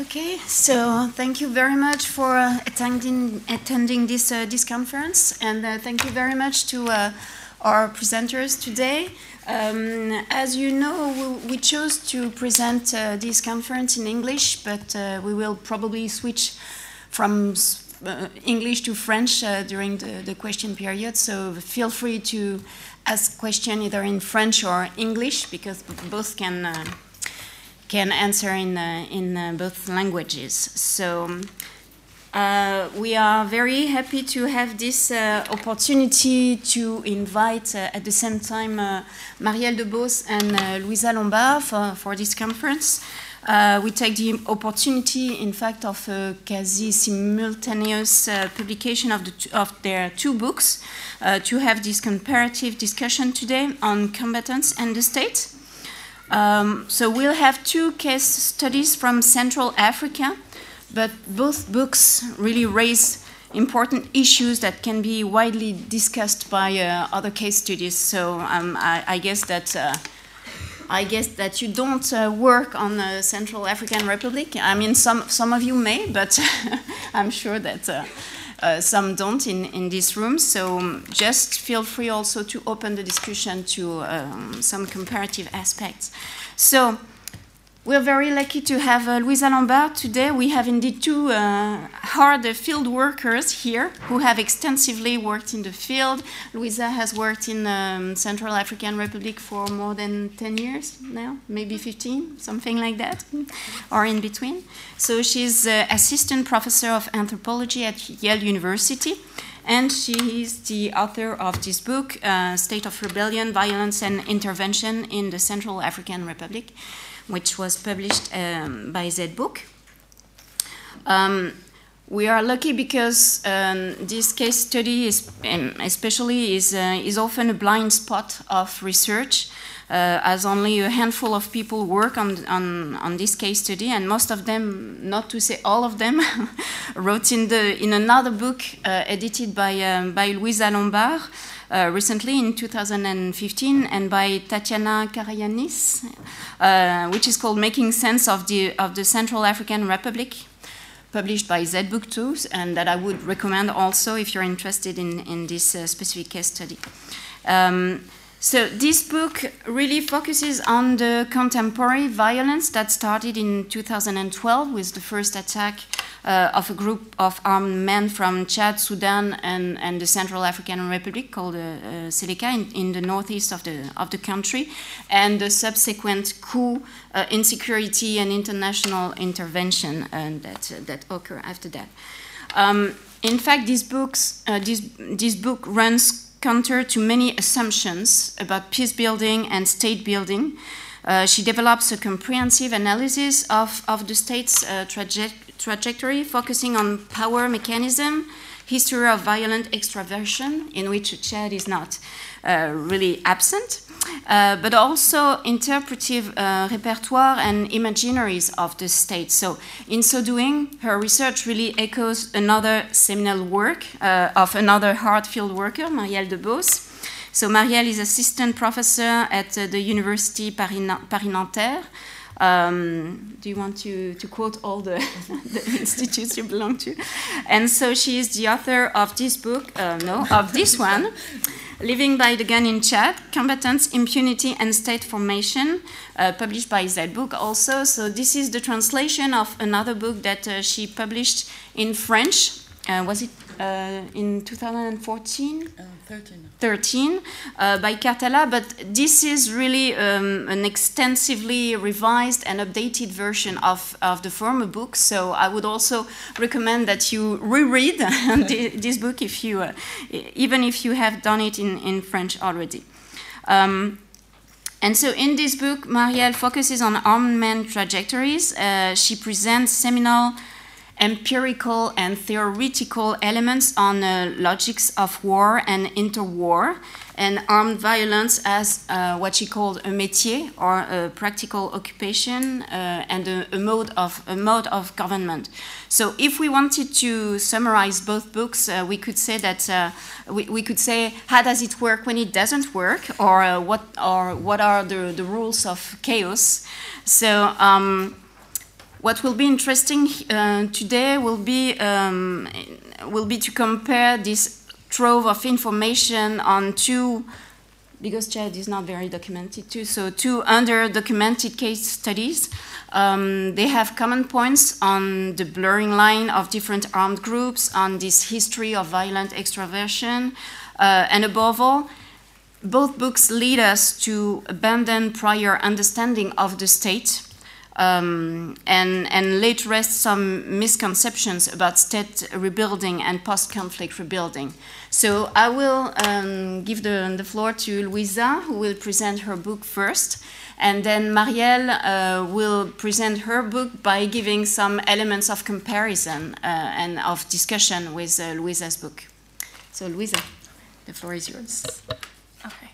Okay, so thank you very much for uh, attending attending this uh, this conference, and uh, thank you very much to uh, our presenters today. Um, as you know, we, we, chose to present uh, this conference in English, but uh, we will probably switch from English to French during the, the question period. So feel free to ask question either in French or English because both can can answer in, uh, in uh, both languages. So uh, we are very happy to have this uh, opportunity to invite uh, at the same time uh, Marielle Debos and Louisa Lombard for, for this conference. we take the opportunity, in fact, of a quasi simultaneous publication of, the of their two books to have this comparative discussion today on combatants and the state. Um, so we'll have two case studies from Central Africa, but both books really raise important issues that can be widely discussed by uh, other case studies. So um, I, I, guess that uh, I guess that you don't uh, work on the Central African Republic. I mean, some some of you may, but I'm sure that uh, some don't in, in this room. So um, just feel free also to open the discussion to um, some comparative aspects. So we're very lucky to have uh, Louisa Lombard today. We have indeed two uh, hard field workers here who have extensively worked in the field. Louisa has worked in um, Central African Republic for more than 10 years now, maybe 15, something like that, or in between. So she's uh, assistant professor of anthropology at Yale University. And she is the author of this book, uh, State of Rebellion, Violence and Intervention in the Central African Republic which was published um, by Zed Book. Um, we are lucky because um, this case study, is, um, especially, is, uh, is often a blind spot of research, uh, as only a handful of people work on, on, on this case study, and most of them, not to say all of them, wrote in, the, in another book uh, edited by, um, by Louisa Lombard. Uh, recently in 2015 and by Tatiana Carayannis, uh, which is called Making Sense of the, of the Central African Republic, published by Zed Book too, and that I would recommend also if you're interested in, in this uh, specific case study. Um, so this book really focuses on the contemporary violence that started in 2012 with the first attack uh, of a group of armed men from Chad, Sudan, and, and the Central African Republic called uh, uh, Seleka in, in, the northeast of the, of the country, and the subsequent coup, uh, insecurity, and international intervention uh, that, that occur after that. Um, in fact, books, uh, this, this book runs counter to many assumptions about peace building and state building. Uh, she develops a comprehensive analysis of, of the state's uh, traje trajectory, focusing on power mechanism, history of violent extraversion, in which Chad is not uh, really absent, uh, but also interpretive uh, repertoire and imaginaries of the state. So, in so doing, her research really echoes another seminal work uh, of another hard field worker, Marielle Debos. So, Marielle is assistant professor at uh, the University Paris-Nanterre. Um, do you want to, to quote all the, the, institutes you belong to? And so she is the author of this book, uh, no, of this one, Living by the Gun in Chad, Combatants, Impunity and State Formation, uh, published by Zed Book also. So this is the translation of another book that uh, she published in French. Uh, was it uh, in 2014? Uh, 13. 13 uh, by Karthala, but this is really um, an extensively revised and updated version of, of the former book. So I would also recommend that you reread this book if you, uh, even if you have done it in, in French already. Um, and so in this book, Marielle focuses on armed men trajectories. Uh, she presents seminal empirical and theoretical elements on uh, logics of war and interwar, and armed violence as uh, what she called a métier or a practical occupation uh, and a, a, mode of a mode of government. So, if we wanted to summarize both books, uh, we could say that uh, we, we could say how does it work when it doesn't work, or uh, what or what are the, the rules of chaos. So. Um, what will be interesting uh, today will be um, will be to compare this trove of information on two because Chad is not very documented too, so two under documented case studies. Um, they have common points on the blurring line of different armed groups, on this history of violent extraversion, uh, and above all, both books lead us to abandon prior understanding of the state um, and, and to rest some misconceptions about state rebuilding and post conflict rebuilding. So I will um, give the, the floor to Louisa, who will present her book first. And then Marielle uh, will present her book by giving some elements of comparison uh, and of discussion with uh, Louisa's book. So, Louisa, the floor is yours. Okay.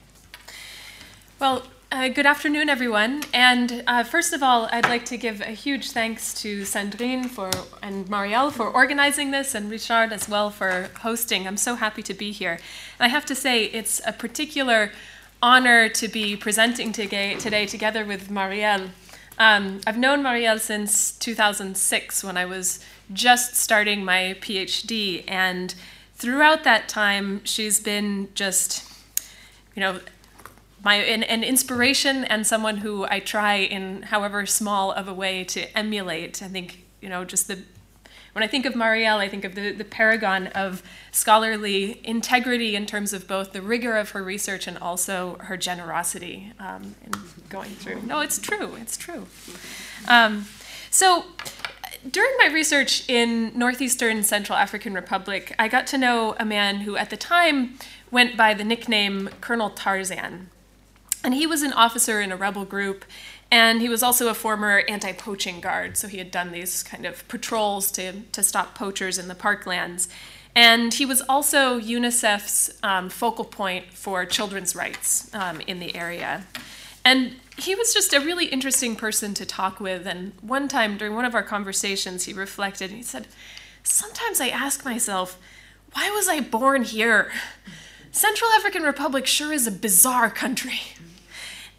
Well, uh, good afternoon, everyone. And uh, first of all, I'd like to give a huge thanks to Sandrine for and Marielle for organizing this, and Richard as well for hosting. I'm so happy to be here. And I have to say, it's a particular honor to be presenting today, today together with Marielle. Um, I've known Marielle since 2006 when I was just starting my PhD, and throughout that time, she's been just, you know, my an, an, inspiration and someone who I try in however small of a way to emulate. I think you know just the when I think of Marielle, I think of the, the paragon of scholarly integrity in terms of both the rigor of her research and also her generosity um, in going through. No, it's true. It's true. Um, so during my research in northeastern Central African Republic, I got to know a man who at the time went by the nickname Colonel Tarzan. And he was an officer in a rebel group, and he was also a former anti poaching guard. So he had done these kind of patrols to, to stop poachers in the parklands. And he was also UNICEF's um, focal point for children's rights um, in the area. And he was just a really interesting person to talk with. And one time during one of our conversations, he reflected and he said, Sometimes I ask myself, why was I born here? Central African Republic sure is a bizarre country.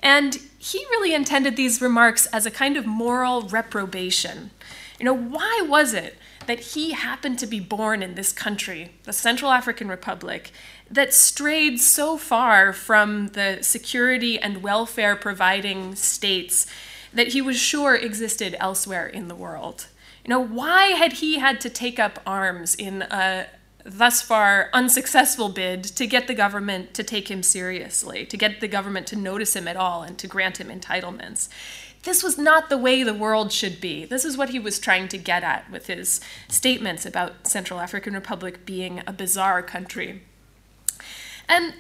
And he really intended these remarks as a kind of moral reprobation. You know, why was it that he happened to be born in this country, the Central African Republic, that strayed so far from the security and welfare providing states that he was sure existed elsewhere in the world? You know, why had he had to take up arms in a, thus far unsuccessful bid to get the government to take him seriously, to get the government to notice him at all and to grant him entitlements. This was not the way the world should be. This is what he was trying to get at with his statements about Central African Republic being a bizarre country. And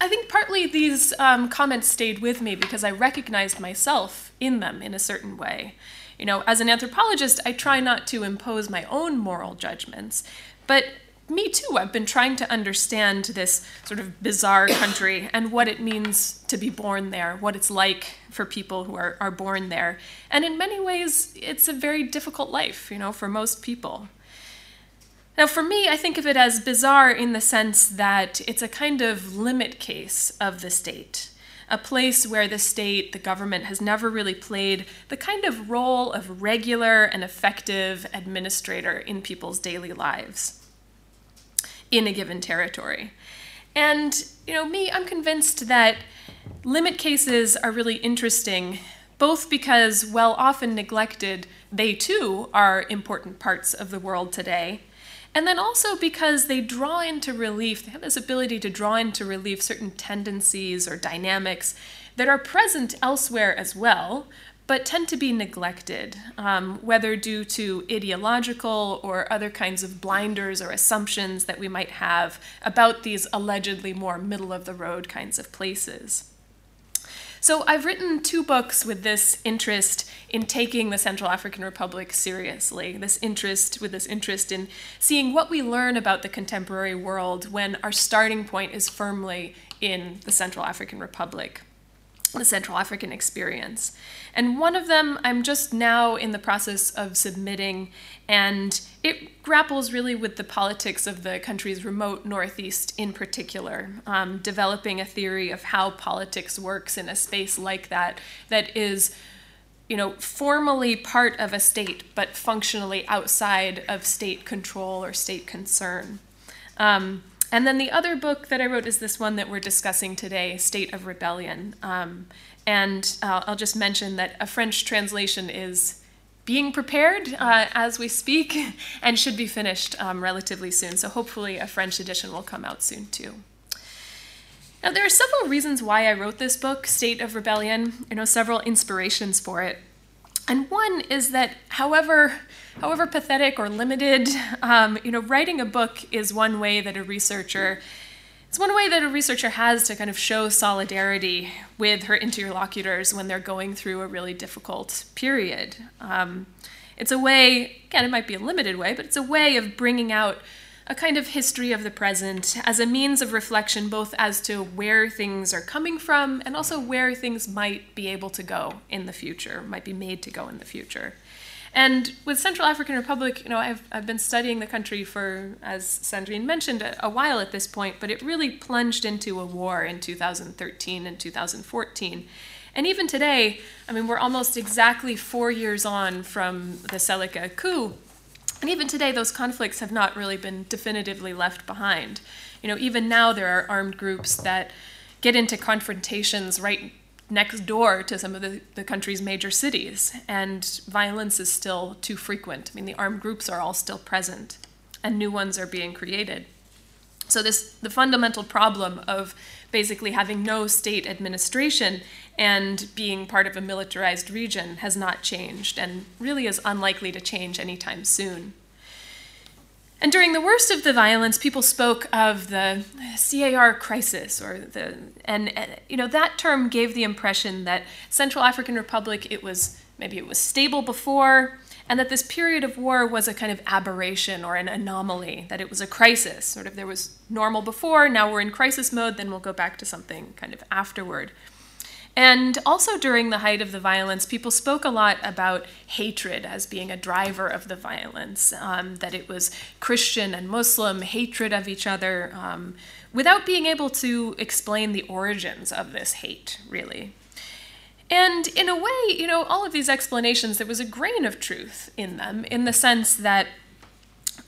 I think partly these um, comments stayed with me because I recognized myself in them in a certain way. You know, as an anthropologist, I try not to impose my own moral judgments, but me too. I've been trying to understand this sort of bizarre country and what it means to be born there, what it's like for people who are, are born there. And in many ways, it's a very difficult life, you know, for most people. Now, for me, I think of it as bizarre in the sense that it's a kind of limit case of the state, a place where the state, the government, has never really played the kind of role of regular and effective administrator in people's daily lives in a given territory. And, you know, me, I'm convinced that limit cases are really interesting, both because, while often neglected, they too are important parts of the world today. And then also because they draw into relief, they have this ability to draw into relief certain tendencies or dynamics that are present elsewhere as well, but tend to be neglected, um, whether due to ideological or other kinds of blinders or assumptions that we might have about these allegedly more middle of the road kinds of places. So, I've written two books with this interest in taking the Central African Republic seriously, this interest with this interest in seeing what we learn about the contemporary world when our starting point is firmly in the Central African Republic the Central African experience. And one of them I'm just now in the process of submitting, and it grapples really with the politics of the country's remote Northeast in particular, um, developing a theory of how politics works in a space like that, that is you know, formally part of a state, but functionally outside of state control or state concern. Um, and then the other book that I wrote is this one that we're discussing today, State of Rebellion. Um, and uh, I'll just mention that a French translation is being prepared uh, as we speak and should be finished um, relatively soon. So hopefully a French edition will come out soon too. Now, there are several reasons why I wrote this book, State of Rebellion. You know, several inspirations for it. And one is that, however, however pathetic or limited, um, you know, writing a book is one way that a researcher it's one way that a researcher has to kind of show solidarity with her interlocutors when they're going through a really difficult period. Um, it's a way, again, it might be a limited way, but it's a way of bringing out a kind of history of the present as a means of reflection, both as to where things are coming from and also where things might be able to go in the future, might be made to go in the future. And with Central African Republic, you know, I've, I've been studying the country for, as Sandrine mentioned, a, a while at this point, but it really plunged into a war in 2013 and 2014. And even today, I mean, we're almost exactly four years on from the Seleka coup. And even today, those conflicts have not really been definitively left behind. You know, even now, there are armed groups that get into confrontations right next door to some of the, the country's major cities, and violence is still too frequent. I mean, the armed groups are all still present, and new ones are being created. So this the fundamental problem of basically having no state administration and being part of a militarized region has not changed and really is unlikely to change anytime soon. And during the worst of the violence, people spoke of the CAR crisis, or the and, and, you know that term gave the impression that Central African Republic it was maybe it was stable before, and that this period of war was a kind of aberration or an anomaly, that it was a crisis. Sort of there was normal before, now we're in crisis mode, then we'll go back to something kind of afterward. And also during the height of the violence, people spoke a lot about hatred as being a driver of the violence, um, that it was Christian and Muslim hatred of each other, um, without being able to explain the origins of this hate, really. And in a way, you know, all of these explanations, there was a grain of truth in them, in the sense that,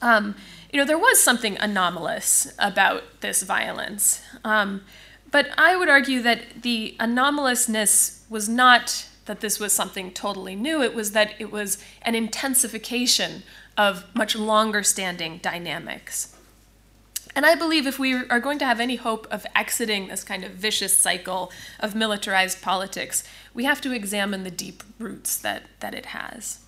um, you know, there was something anomalous about this violence. Um, but I would argue that the anomalousness was not that this was something totally new, it was that it was an intensification of much longer standing dynamics. And I believe if we are going to have any hope of exiting this kind of vicious cycle of militarized politics, we have to examine the deep roots that, that it has.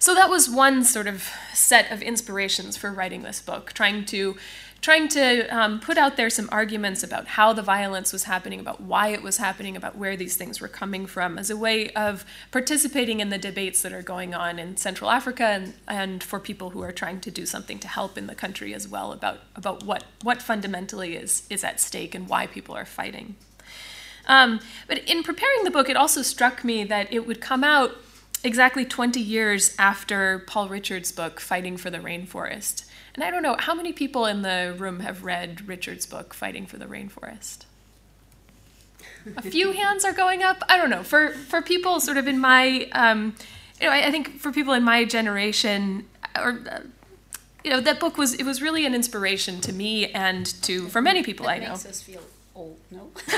So that was one sort of set of inspirations for writing this book, trying to trying to um, put out there some arguments about how the violence was happening, about why it was happening, about where these things were coming from, as a way of participating in the debates that are going on in Central Africa and, and for people who are trying to do something to help in the country as well about, about what, what fundamentally is, is at stake and why people are fighting. Um, but in preparing the book, it also struck me that it would come out exactly 20 years after Paul Richards' book, Fighting for the Rainforest. And I don't know, how many people in the room have read Richards' book, Fighting for the Rainforest? A few hands are going up. I don't know. For, for people sort of in my, um, you know, I, I, think for people in my generation, or, uh, you know, that book was, it was really an inspiration to me and to, for many people that I know. makes us feel old, no?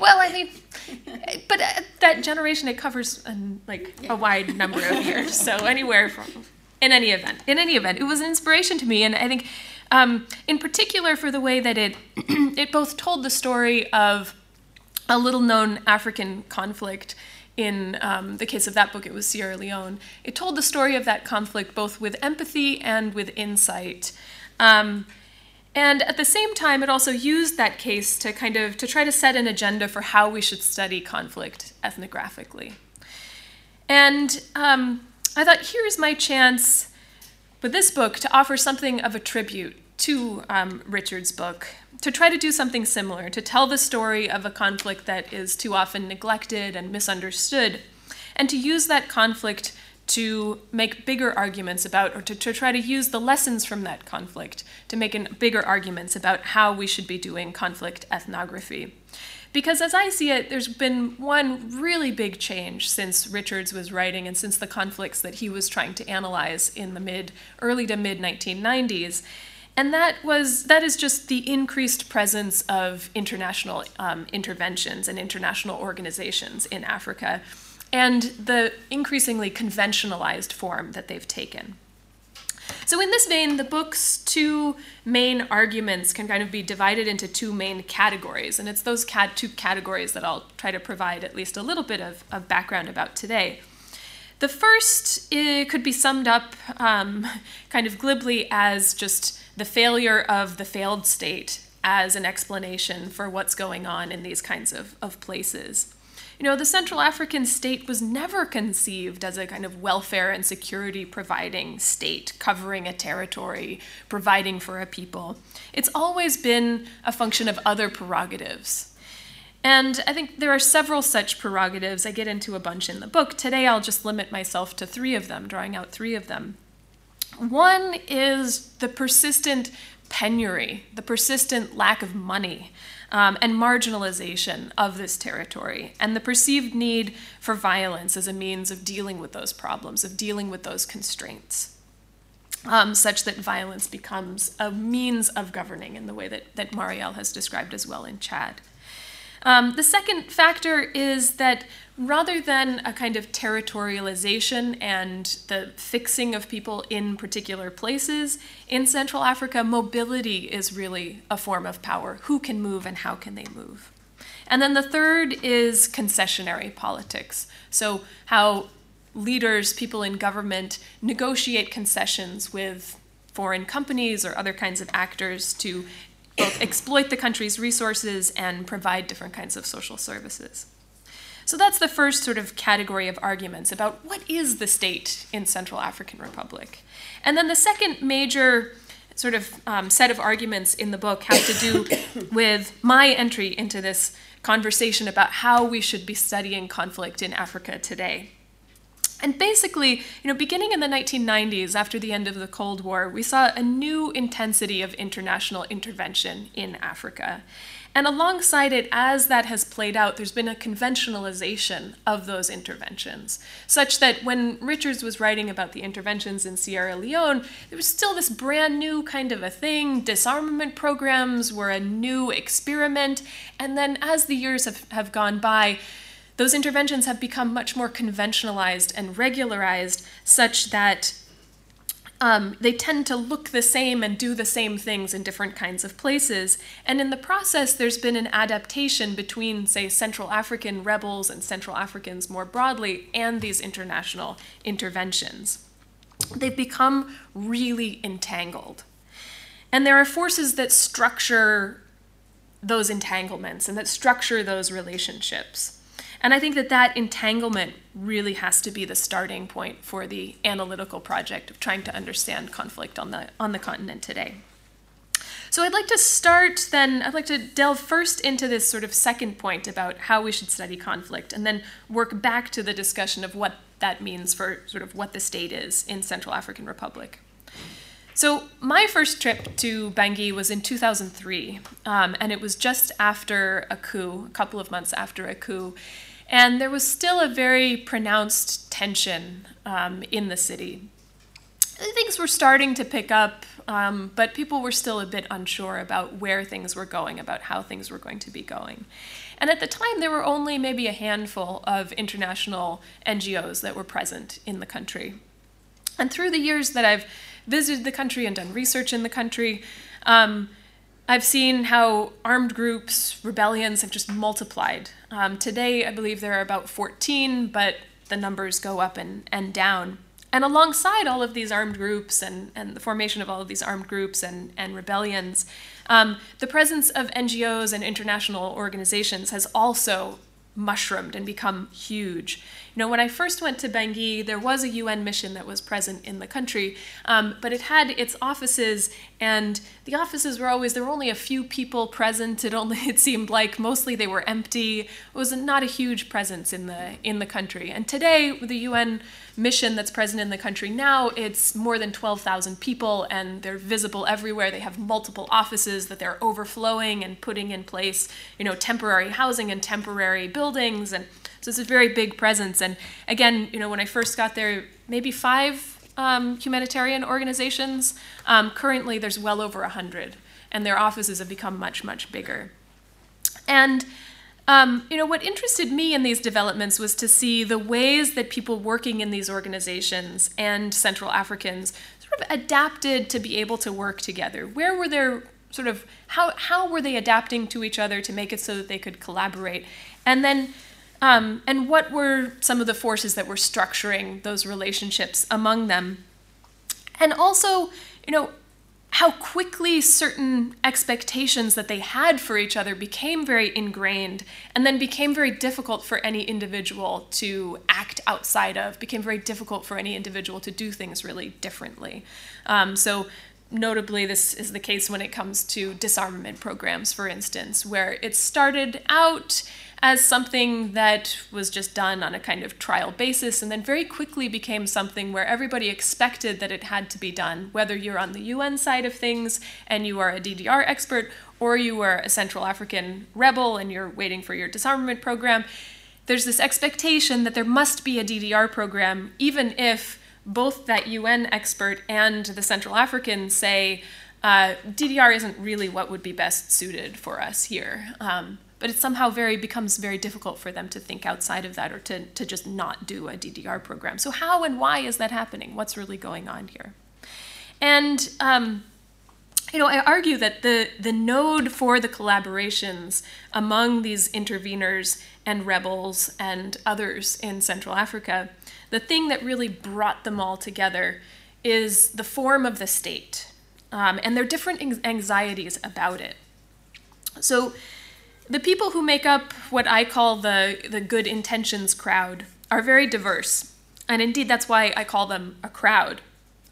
well, I mean, but uh, that generation, it covers um, like yeah. a wide number of years. So anywhere from in any event, in any event, it was an inspiration to me, and I think, um, in particular, for the way that it it both told the story of a little-known African conflict. In um, the case of that book, it was Sierra Leone. It told the story of that conflict both with empathy and with insight. Um, and at the same time, it also used that case to kind of to try to set an agenda for how we should study conflict ethnographically. And um, I thought, here's my chance with this book to offer something of a tribute to um, Richards' book, to try to do something similar, to tell the story of a conflict that is too often neglected and misunderstood, and to use that conflict to make bigger arguments about, or to, to try to use the lessons from that conflict to make an, bigger arguments about how we should be doing conflict ethnography. Because as I see it, there's been one really big change since Richards was writing and since the conflicts that he was trying to analyze in the mid, early to mid 1990s. And that was that is just the increased presence of international um, interventions and international organizations in Africa, and the increasingly conventionalized form that they've taken. So, in this vein, the book's two main arguments can kind of be divided into two main categories, and it's those cat- two categories that I'll try to provide at least a little bit of, of background about today. The first could be summed up um, kind of glibly as just the failure of the failed state as an explanation for what's going on in these kinds of, of places. You know, the Central African state was never conceived as a kind of welfare and security providing state, covering a territory, providing for a people. It's always been a function of other prerogatives. And I think there are several such prerogatives. I get into a bunch in the book. Today I'll just limit myself to three of them, drawing out three of them. One is the persistent penury, the persistent lack of money um, and marginalization of this territory, and the perceived need for violence as a means of dealing with those problems, of dealing with those constraints, um, such that violence becomes a means of governing in the way that, that Marielle has described as well in Chad. Um, the second factor is that rather than a kind of territorialization and the fixing of people in particular places, in Central Africa, mobility is really a form of power. Who can move and how can they move? And then the third is concessionary politics. So, how leaders, people in government, negotiate concessions with foreign companies or other kinds of actors to both exploit the country's resources and provide different kinds of social services. So that's the first sort of category of arguments about what is the state in Central African Republic. And then the second major sort of um, set of arguments in the book have to do with my entry into this conversation about how we should be studying conflict in Africa today. And basically, you know, beginning in the 1990s, after the end of the Cold War, we saw a new intensity of international intervention in Africa. And alongside it, as that has played out, there's been a conventionalization of those interventions, such that when Richards was writing about the interventions in Sierra Leone, there was still this brand new kind of a thing. Disarmament programs were a new experiment. And then as the years have, have gone by, those interventions have become much more conventionalized and regularized, such that um, they tend to look the same and do the same things in different kinds of places. And in the process, there's been an adaptation between, say, Central African rebels and Central Africans more broadly and these international interventions. They've become really entangled. And there are forces that structure those entanglements and that structure those relationships. And I think that that entanglement really has to be the starting point for the analytical project of trying to understand conflict on the, on the continent today. So I'd like to start then, I'd like to delve first into this sort of second point about how we should study conflict, and then work back to the discussion of what that means for sort of what the state is in Central African Republic. So my first trip to Bangui was in 2003, um, and it was just after a coup, a couple of months after a coup. And there was still a very pronounced tension um, in the city. Things were starting to pick up, um, but people were still a bit unsure about where things were going, about how things were going to be going. And at the time, there were only maybe a handful of international NGOs that were present in the country. And through the years that I've visited the country and done research in the country, um, I've seen how armed groups, rebellions have just multiplied. Um, today, I believe there are about 14, but the numbers go up and, and down. And alongside all of these armed groups and, and the formation of all of these armed groups and, and rebellions, um, the presence of NGOs and international organizations has also mushroomed and become huge. You know, when I first went to Bangui, there was a UN mission that was present in the country, um, but it had its offices, and the offices were always there were only a few people present. It only it seemed like mostly they were empty. It was not a huge presence in the in the country. And today, with the UN mission that's present in the country now, it's more than 12,000 people, and they're visible everywhere. They have multiple offices that they're overflowing and putting in place, you know, temporary housing and temporary buildings and so it's a very big presence. And again, you know, when I first got there, maybe five um, humanitarian organizations. Um, currently, there's well over a hundred, and their offices have become much, much bigger. And um, you know, what interested me in these developments was to see the ways that people working in these organizations and Central Africans sort of adapted to be able to work together. Where were their sort of how how were they adapting to each other to make it so that they could collaborate? And then um, and what were some of the forces that were structuring those relationships among them? And also, you know, how quickly certain expectations that they had for each other became very ingrained and then became very difficult for any individual to act outside of, became very difficult for any individual to do things really differently. Um, so, notably, this is the case when it comes to disarmament programs, for instance, where it started out as something that was just done on a kind of trial basis and then very quickly became something where everybody expected that it had to be done, whether you're on the UN side of things and you are a DDR expert or you are a Central African rebel and you're waiting for your disarmament program. There's this expectation that there must be a DDR program, even if both that UN expert and the Central African say, uh, DDR isn't really what would be best suited for us here. Um, but it somehow very becomes very difficult for them to think outside of that or to, to just not do a DDR program. So how and why is that happening? What's really going on here? And um, you know, I argue that the, the node for the collaborations among these interveners and rebels and others in Central Africa, the thing that really brought them all together is the form of the state um, and their different anxieties about it. So, the people who make up what I call the, the good intentions crowd are very diverse. And indeed, that's why I call them a crowd.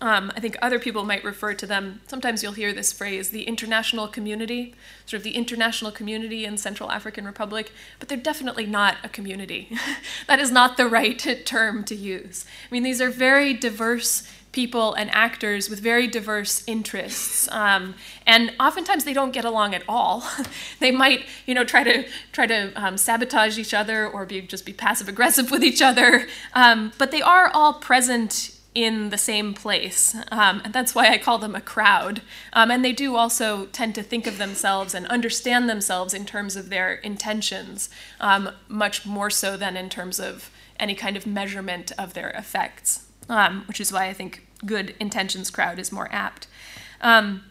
Um, I think other people might refer to them, sometimes you'll hear this phrase, the international community, sort of the international community in Central African Republic, but they're definitely not a community. that is not the right term to use. I mean, these are very diverse people and actors with very diverse interests, um, and oftentimes they don't get along at all. they might, you know, try to try to um, sabotage each other or be just be passive aggressive with each other. Um, but they are all present in the same place, um, and that's why I call them a crowd. Um, and they do also tend to think of themselves and understand themselves in terms of their intentions, um, much more so than in terms of any kind of measurement of their effects um, which is why I think good intentions crowd is more apt. Um,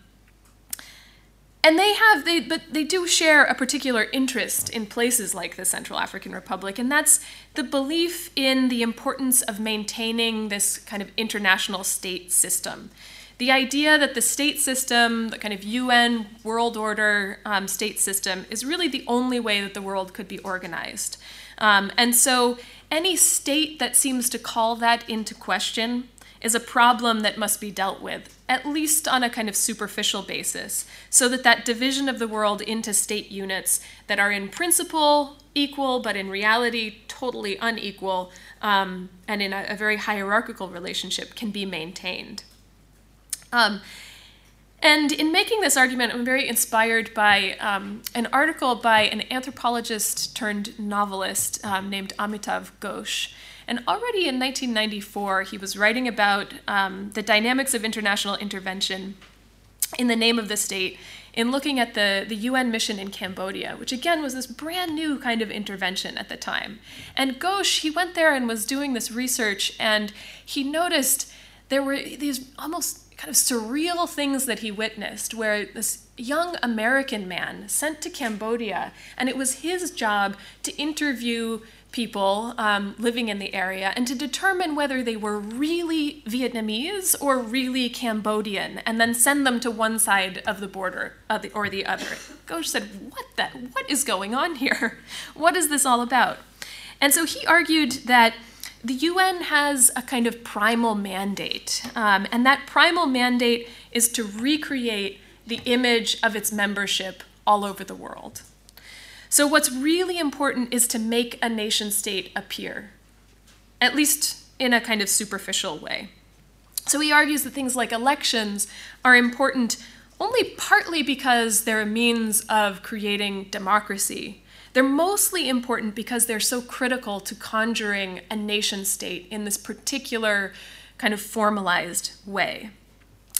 and they have they but they do share a particular interest in places like the Central African Republic, and that's the belief in the importance of maintaining this kind of international state system. The idea that the state system, the kind of UN world order um, state system, is really the only way that the world could be organized. Um, and so any state that seems to call that into question is a problem that must be dealt with, at least on a kind of superficial basis, so that that division of the world into state units that are in principle equal, but in reality totally unequal, um, and in a, a, very hierarchical relationship can be maintained. Um, and in making this argument, I'm very inspired by um, an article by an anthropologist turned novelist um, named Amitav Ghosh. And already in 1994, he was writing about um, the dynamics of international intervention in the name of the state in looking at the, the UN mission in Cambodia, which again was this brand new kind of intervention at the time. And Ghosh, he went there and was doing this research, and he noticed there were these almost kind of surreal things that he witnessed, where this young American man sent to Cambodia, and it was his job to interview people um, living in the area and to determine whether they were really Vietnamese or really Cambodian, and then send them to one side of the border or the other. Ghosh said, "What that? What is going on here? What is this all about?" And so he argued that the UN has a kind of primal mandate, um, and that primal mandate is to recreate the image of its membership all over the world. So, what's really important is to make a nation state appear, at least in a kind of superficial way. So, he argues that things like elections are important only partly because they're a means of creating democracy. They're mostly important because they're so critical to conjuring a nation state in this particular kind of formalized way.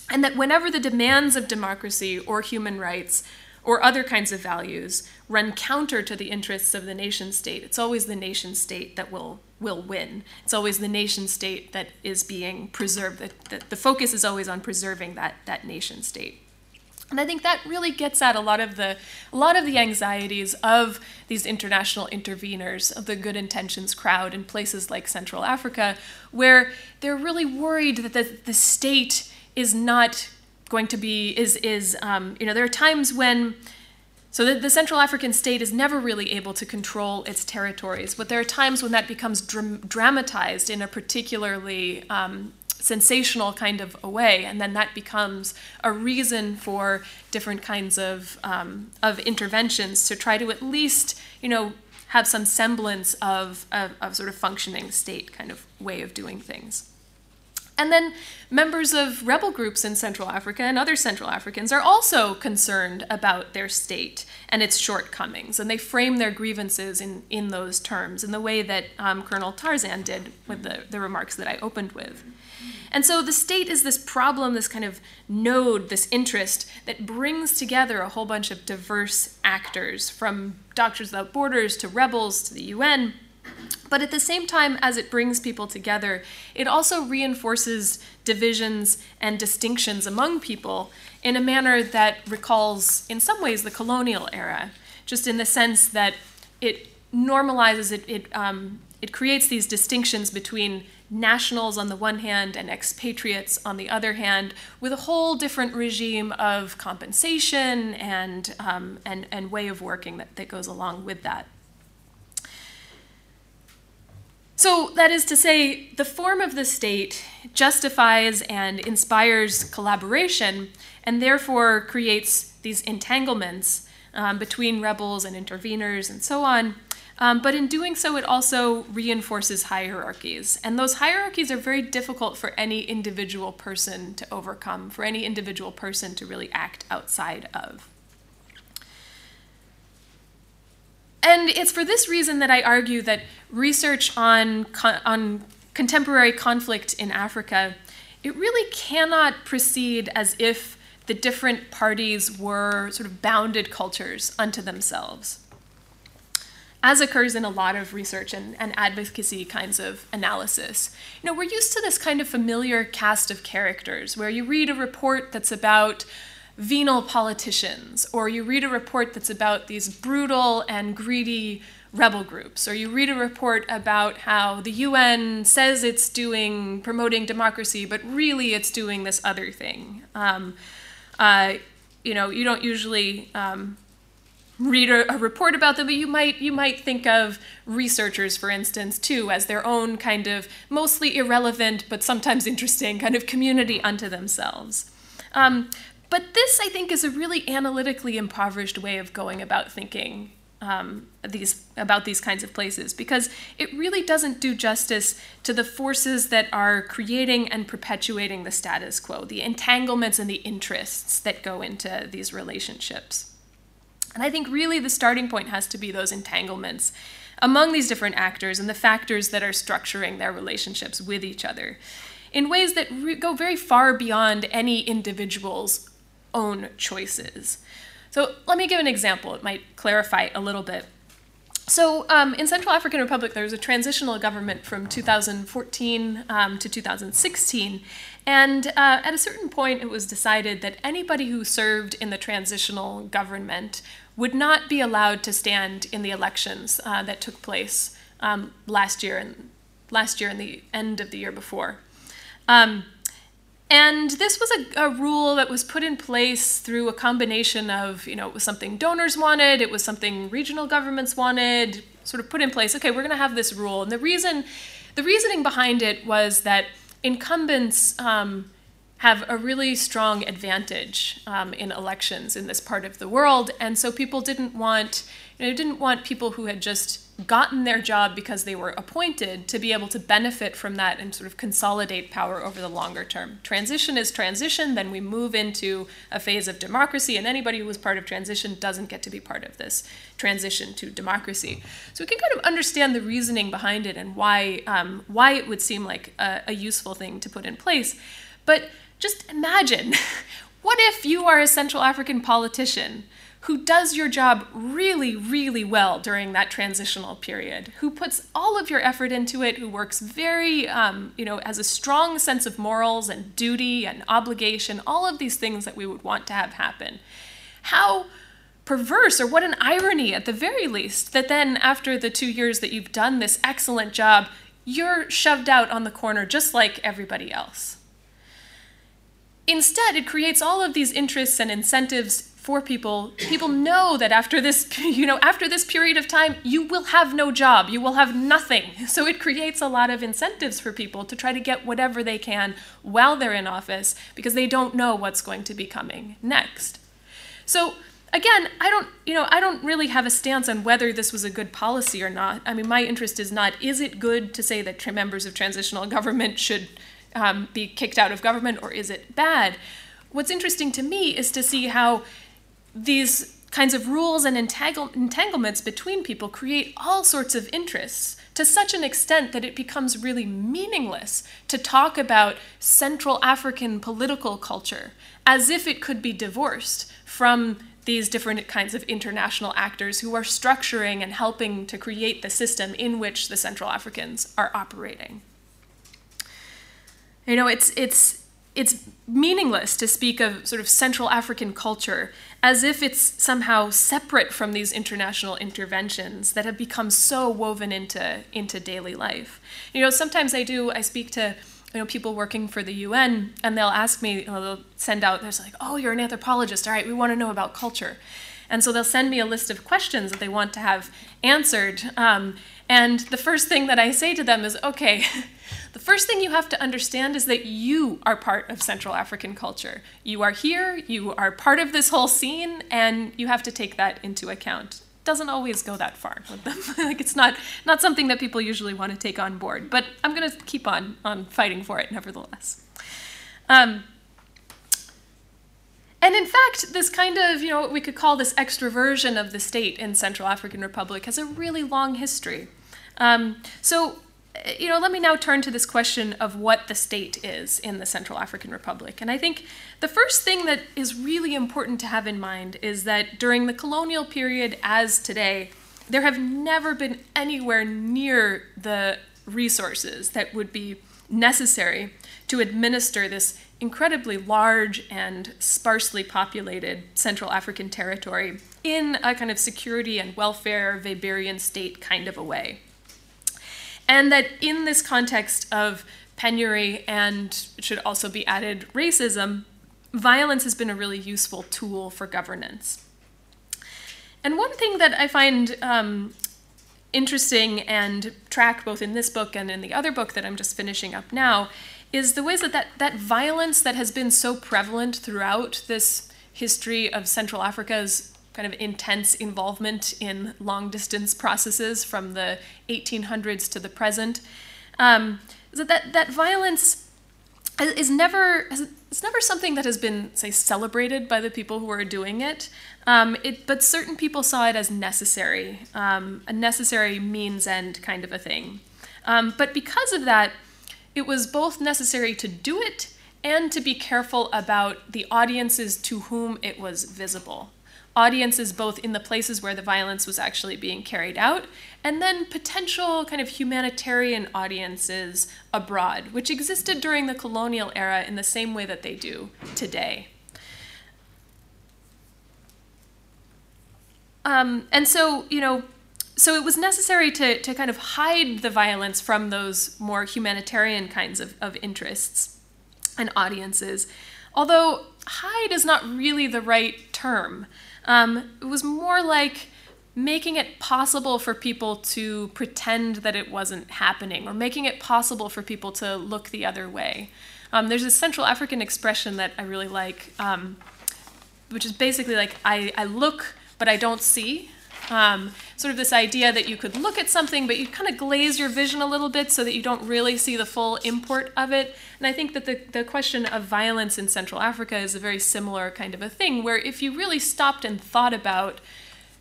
And that whenever the demands of democracy or human rights or other kinds of values run counter to the interests of the nation state, it's always the nation state that will, will win. It's always the nation state that is being preserved. The, the, the focus is always on preserving that, that nation state. And I think that really gets at a lot of the a lot of the anxieties of these international interveners of the good intentions crowd in places like Central Africa, where they're really worried that the, the state is not going to be is is um, you know there are times when so the, the, Central African state is never really able to control its territories, but there are times when that becomes dram- dramatized in a particularly um, sensational kind of a way, and then that becomes a reason for different kinds of um, of interventions to try to at least you know have some semblance of, of, of sort of functioning state kind of way of doing things. And then members of rebel groups in Central Africa and other Central Africans are also concerned about their state and its shortcomings, and they frame their grievances in, in those terms, in the way that um, Colonel Tarzan did with the, the remarks that I opened with. And so the state is this problem, this kind of node, this interest that brings together a whole bunch of diverse actors, from Doctors Without Borders to rebels to the UN. But at the same time, as it brings people together, it also reinforces divisions and distinctions among people in a manner that recalls, in some ways, the colonial era, just in the sense that it normalizes, it, it, um, it creates these distinctions between nationals on the one hand and expatriates on the other hand, with a whole different regime of compensation and, um, and, and way of working that, that goes along with that. So, that is to say, the form of the state justifies and inspires collaboration and therefore creates these entanglements um, between rebels and interveners and so on um, but in doing so, it also reinforces hierarchies. And those hierarchies are very difficult for any individual person to overcome, for any individual person to really act outside of. And it's for this reason that I argue that research on, on contemporary conflict in Africa, it really cannot proceed as if the different parties were sort of bounded cultures unto themselves as occurs in a lot of research and, and, advocacy kinds of analysis. You know, we're used to this kind of familiar cast of characters where you read a report that's about venal politicians, or you read a report that's about these brutal and greedy rebel groups, or you read a report about how the UN says it's doing promoting democracy, but really it's doing this other thing. Um, uh, you know, you don't usually um, read a, a, report about them, but you might you might think of researchers, for instance, too, as their own kind of mostly irrelevant but sometimes interesting kind of community unto themselves. Um, but this, I think, is a really analytically impoverished way of going about thinking um, these about these kinds of places because it really doesn't do justice to the forces that are creating and perpetuating the status quo, the entanglements and the interests that go into these relationships. And I think really the starting point has to be those entanglements among these different actors and the factors that are structuring their relationships with each other in ways that re- go very far beyond any individual's own choices. So let me give an example. It might clarify a little bit. So um, in Central African Republic, there was a transitional government from 2014 um, to 2016, and uh, at a certain point, it was decided that anybody who served in the transitional government would not be allowed to stand in the elections uh, that took place um, last year and last year and the end of the year before. Um, and this was a, a, rule that was put in place through a combination of, you know, it was something donors wanted, it was something regional governments wanted, sort of put in place. Okay, we're going to have this rule, and the reason the reasoning behind it was that incumbents um, have a really strong advantage um, in elections in this part of the world, and so people didn't want you know, didn't want people who had just gotten their job because they were appointed to be able to benefit from that and sort of consolidate power over the longer term. Transition is transition, then we move into a phase of democracy, and anybody who was part of transition doesn't get to be part of this transition to democracy. So we can kind of understand the reasoning behind it and why um, why it would seem like a, a useful thing to put in place. But just imagine what if you are a Central African politician who does your job really, really well during that transitional period, who puts all of your effort into it, who works very, um, you know, has a strong sense of morals and duty and obligation, all of these things that we would want to have happen. How perverse, or what an irony at the very least, that then after the two years that you've done this excellent job, you're shoved out on the corner just like everybody else. Instead, it creates all of these interests and incentives for people. People know that after this, you know, after this period of time, you will have no job, you will have nothing. So it creates a lot of incentives for people to try to get whatever they can while they're in office because they don't know what's going to be coming next. So again, I don't, you know, I don't really have a stance on whether this was a good policy or not. I mean, my interest is not is it good to say that members of transitional government should um, be kicked out of government or is it bad? What's interesting to me is to see how these kinds of rules and entangle- entanglements between people create all sorts of interests to such an extent that it becomes really meaningless to talk about Central African political culture as if it could be divorced from these different kinds of international actors who are structuring and helping to create the system in which the Central Africans are operating. You know, it's it's it's meaningless to speak of sort of Central African culture as if it's somehow separate from these international interventions that have become so woven into into daily life. You know, sometimes I do I speak to you know people working for the UN and they'll ask me, you know, they'll send out there's like, "Oh, you're an anthropologist. All right, we want to know about culture." And so they'll send me a list of questions that they want to have answered. Um, and the first thing that I say to them is, okay, the first thing you have to understand is that you are part of Central African culture. You are here, you are part of this whole scene, and you have to take that into account. Doesn't always go that far with them. like it's not not something that people usually want to take on board. But I'm going to keep on on fighting for it nevertheless. Um, and in fact, this kind of, you know, what we could call this extroversion of the state in Central African Republic has a really long history. Um, so, you know, let me now turn to this question of what the state is in the Central African Republic. And I think the first thing that is really important to have in mind is that during the colonial period, as today, there have never been anywhere near the resources that would be necessary to administer this incredibly large and sparsely populated Central African territory in a kind of security and welfare Weberian state kind of a way. And that in this context of penury and it should also be added racism, violence has been a really useful tool for governance. And one thing that I find um, interesting and track both in this book and in the other book that I'm just finishing up now is the ways that, that that violence that has been so prevalent throughout this history of Central Africa's kind of intense involvement in long distance processes from the 1800s to the present, um, that, that that violence is never it's never something that has been say celebrated by the people who are doing it, um, it but certain people saw it as necessary, um, a necessary means end kind of a thing. Um, but because of that, it was both necessary to do it and to be careful about the audiences to whom it was visible. Audiences both in the places where the violence was actually being carried out, and then potential kind of humanitarian audiences abroad, which existed during the colonial era in the same way that they do today. Um, and so, you know, so it was necessary to, to kind of hide the violence from those more humanitarian kinds of, of interests and audiences. Although hide is not really the right term. Um, it was more like making it possible for people to pretend that it wasn't happening or making it possible for people to look the other way. Um, there's a Central African expression that I really like, um, which is basically like, I, I look, but I don't see. Um, sort of this idea that you could look at something, but you kind of glaze your vision a little bit so that you don't really see the full import of it. And I think that the, the question of violence in Central Africa is a very similar kind of a thing, where if you really stopped and thought about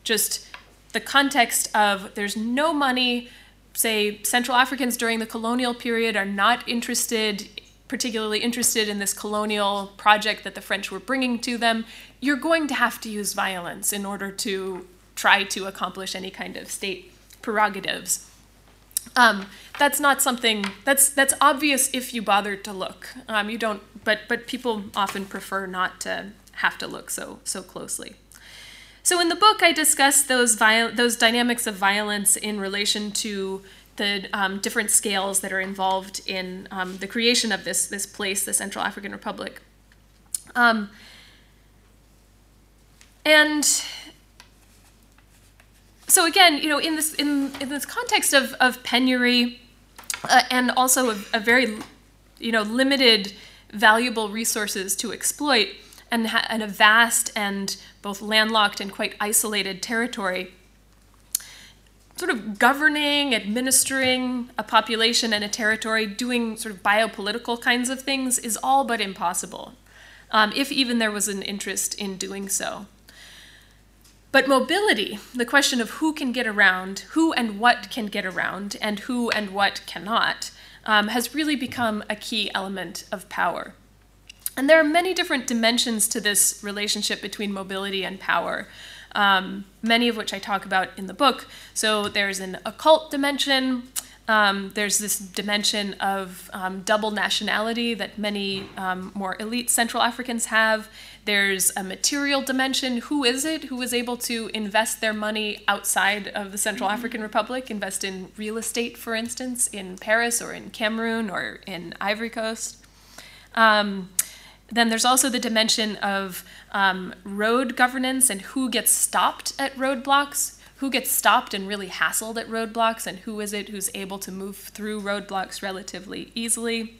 just the context of there's no money, say Central Africans during the colonial period are not interested particularly interested in this colonial project that the French were bringing to them, you're going to have to use violence in order to try to accomplish any kind of state prerogatives. Um, that's not something that's that's obvious if you bother to look. Um, you don't, but but people often prefer not to have to look so so closely. So in the book, I discuss those viol- those dynamics of violence in relation to the um, different scales that are involved in um, the creation of this this place, the Central African Republic. Um, and so again, you know, in this in, in this context of, of penury uh, and also a, a, very, you know, limited valuable resources to exploit and, and a vast and both landlocked and quite isolated territory, sort of governing, administering a population and a territory, doing sort of biopolitical kinds of things is all but impossible, um, if even there was an interest in doing so. But mobility, the question of who can get around, who and what can get around, and who and what cannot, um, has really become a key element of power. And there are many different dimensions to this relationship between mobility and power, um, many of which I talk about in the book. So there's an occult dimension, um, there's this dimension of um, double nationality that many um, more elite Central Africans have. There's a material dimension. Who is it who is able to invest their money outside of the Central mm-hmm. African Republic, invest in real estate, for instance, in Paris or in Cameroon or in Ivory Coast? Um, then there's also the dimension of um, road governance and who gets stopped at roadblocks who gets stopped and really hassled at roadblocks and who is it who's able to move through roadblocks relatively easily.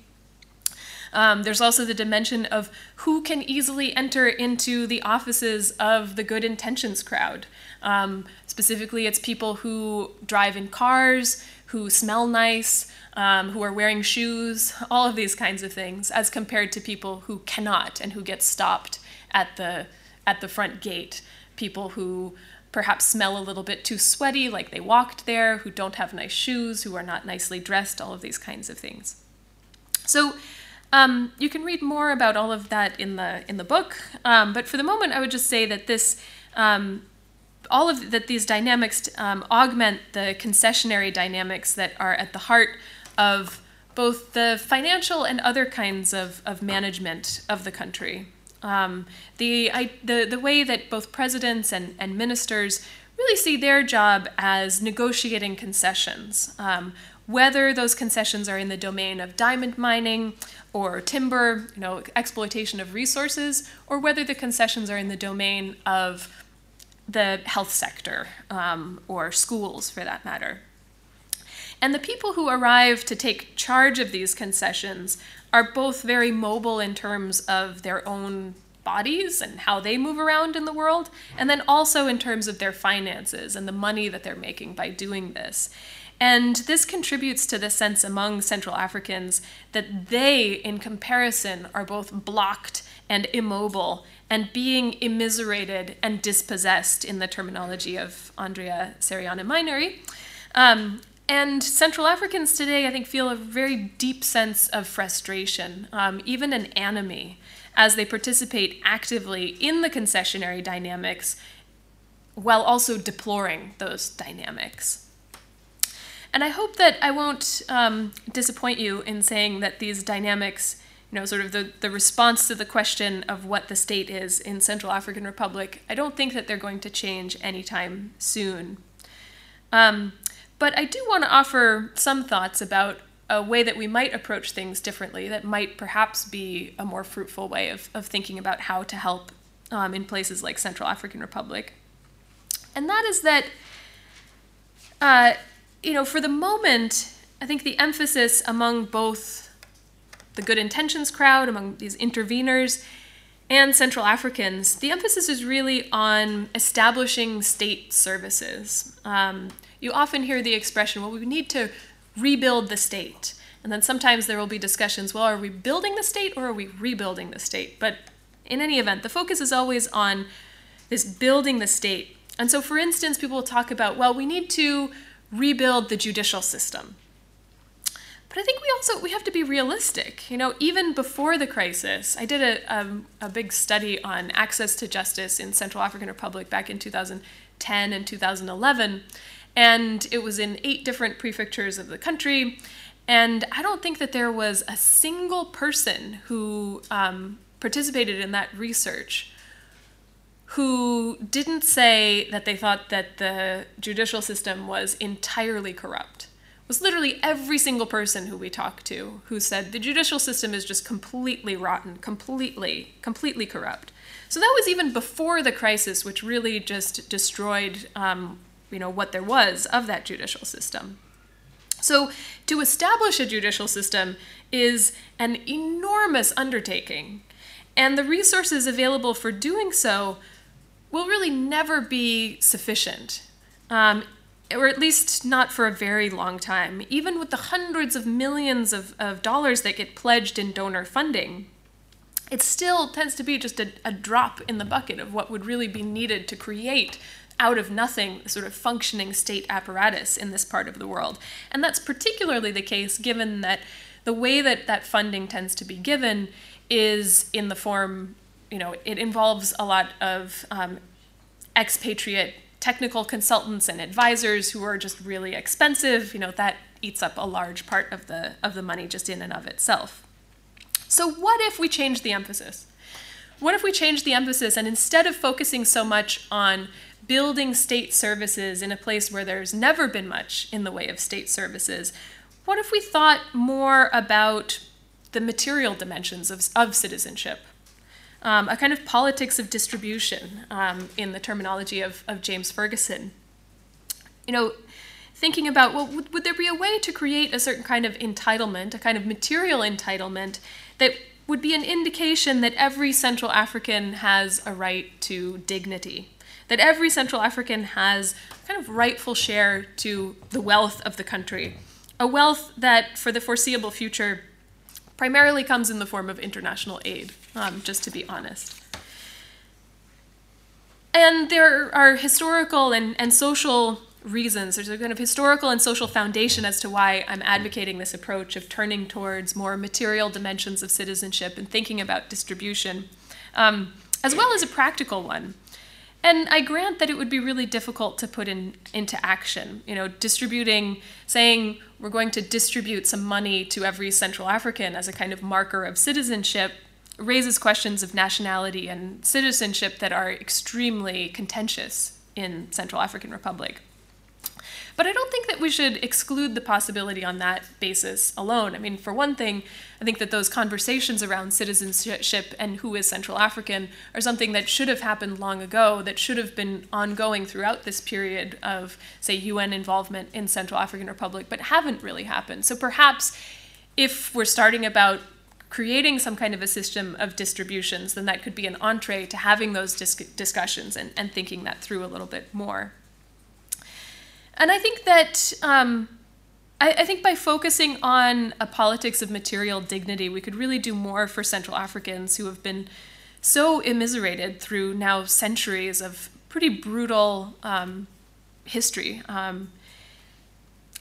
Um, there's also the dimension of who can easily enter into the offices of the good intentions crowd. Um, specifically, it's people who drive in cars, who smell nice, um, who are wearing shoes, all of these kinds of things, as compared to people who cannot and who get stopped at the at the front gate. People who perhaps smell a little bit too sweaty, like they walked there, who don't have nice shoes, who are not nicely dressed, all of these kinds of things. So um, you can read more about all of that in the in the book, um, but for the moment, I would just say that this. Um, all of that these dynamics um, augment the concessionary dynamics that are at the heart of both the financial and other kinds of, of management of the country. Um, the, I, the, the way that both presidents and, and ministers really see their job as negotiating concessions, um, whether those concessions are in the domain of diamond mining or timber, you know, exploitation of resources, or whether the concessions are in the domain of the health sector um, or schools for that matter. And the people who arrive to take charge of these concessions are both very mobile in terms of their own bodies and how they move around in the world, and then also in terms of their finances and the money that they're making by doing this. And this contributes to the sense among Central Africans that they, in comparison, are both blocked and immobile and being immiserated and dispossessed in the terminology of Andrea Ceriana Mayneri. Um, and Central Africans today, I think, feel a very deep sense of frustration, um, even an enemy, as they participate actively in the concessionary dynamics while also deploring those dynamics. And I hope that I won't um, disappoint you in saying that these dynamics, you know, sort of the, the response to the question of what the state is in Central African Republic, I don't think that they're going to change anytime soon. Um, but I do want to offer some thoughts about a way that we might approach things differently that might perhaps be a more fruitful way of, of thinking about how to help um, in places like Central African Republic. And that is that, uh, you know, for the moment, I think the emphasis among both the good intentions crowd, among these interveners, and Central Africans, the emphasis is really on establishing state services. Um, you often hear the expression, well, we need to rebuild the state. And then sometimes there will be discussions, well, are we building the state or are we rebuilding the state? But in any event, the focus is always on this building the state. And so, for instance, people will talk about, well, we need to rebuild the judicial system. But I think we also we have to be realistic. You know, even before the crisis, I did a, a big study on access to justice in Central African Republic back in 2010 and 2011, and it was in eight different prefectures of the country. And I don't think that there was a single person who um, participated in that research who didn't say that they thought that the judicial system was entirely corrupt It was literally every single person who we talked to who said the judicial system is just completely rotten, completely, completely corrupt. So that was even before the crisis, which really just destroyed, um, you know, what there was of that judicial system. So to establish a judicial system is an enormous undertaking, and the resources available for doing so will really never be sufficient. Um, or at least not for a very long time, even with the hundreds of millions of, of dollars that get pledged in donor funding, it still tends to be just a, a drop in the bucket of what would really be needed to create out of nothing sort of functioning state apparatus in this part of the world. And that's particularly the case given that the way that that funding tends to be given is in the form, you know, it involves a lot of um, expatriate technical consultants and advisors who are just really expensive, you know, that eats up a large part of the of the money just in and of itself. So what if we change the emphasis? What if we change the emphasis and instead of focusing so much on building state services in a place where there's never been much in the way of state services, what if we thought more about the material dimensions of, of citizenship? Um, a kind of politics of distribution um, in the terminology of, of James Ferguson. You know, thinking about, well, would, would there be a way to create a certain kind of entitlement, a kind of material entitlement that would be an indication that every Central African has a right to dignity, that every Central African has a kind of rightful share to the wealth of the country, a wealth that for the foreseeable future primarily comes in the form of international aid, um, just to be honest. And there are historical and, and social reasons. There's a kind of historical and social foundation as to why I'm advocating this approach of turning towards more material dimensions of citizenship and thinking about distribution, um, as well as a practical one. And I grant that it would be really difficult to put in, into action. You know, distributing, saying we're going to distribute some money to every Central African as a kind of marker of citizenship raises questions of nationality and citizenship that are extremely contentious in Central African Republic. But I don't think that we should exclude the possibility on that basis alone. I mean, for one thing, I think that those conversations around citizenship and who is Central African are something that should have happened long ago, that should have been ongoing throughout this period of, say, UN involvement in Central African Republic, but haven't really happened. So perhaps if we're starting about creating some kind of a system of distributions, then that could be an entree to having those dis- discussions and, and thinking that through a little bit more. And I think that um, I, I, think by focusing on a politics of material dignity, we could really do more for Central Africans who have been so immiserated through now centuries of pretty brutal um, history. Um,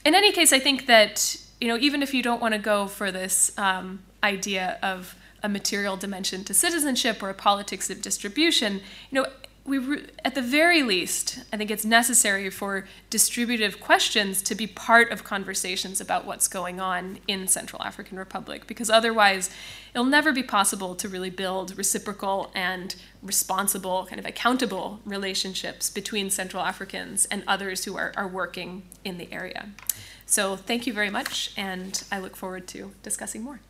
in any case, I think that you know even if you don't want to go for this um, idea of a material dimension to citizenship or a politics of distribution, you know we re- at the very least, I think it's necessary for distributive questions to be part of conversations about what's going on in Central African Republic, because otherwise, it'll never be possible to really build reciprocal and responsible, kind of accountable relationships between Central Africans and others who are, are working in the area. So, thank you very much, and I look forward to discussing more.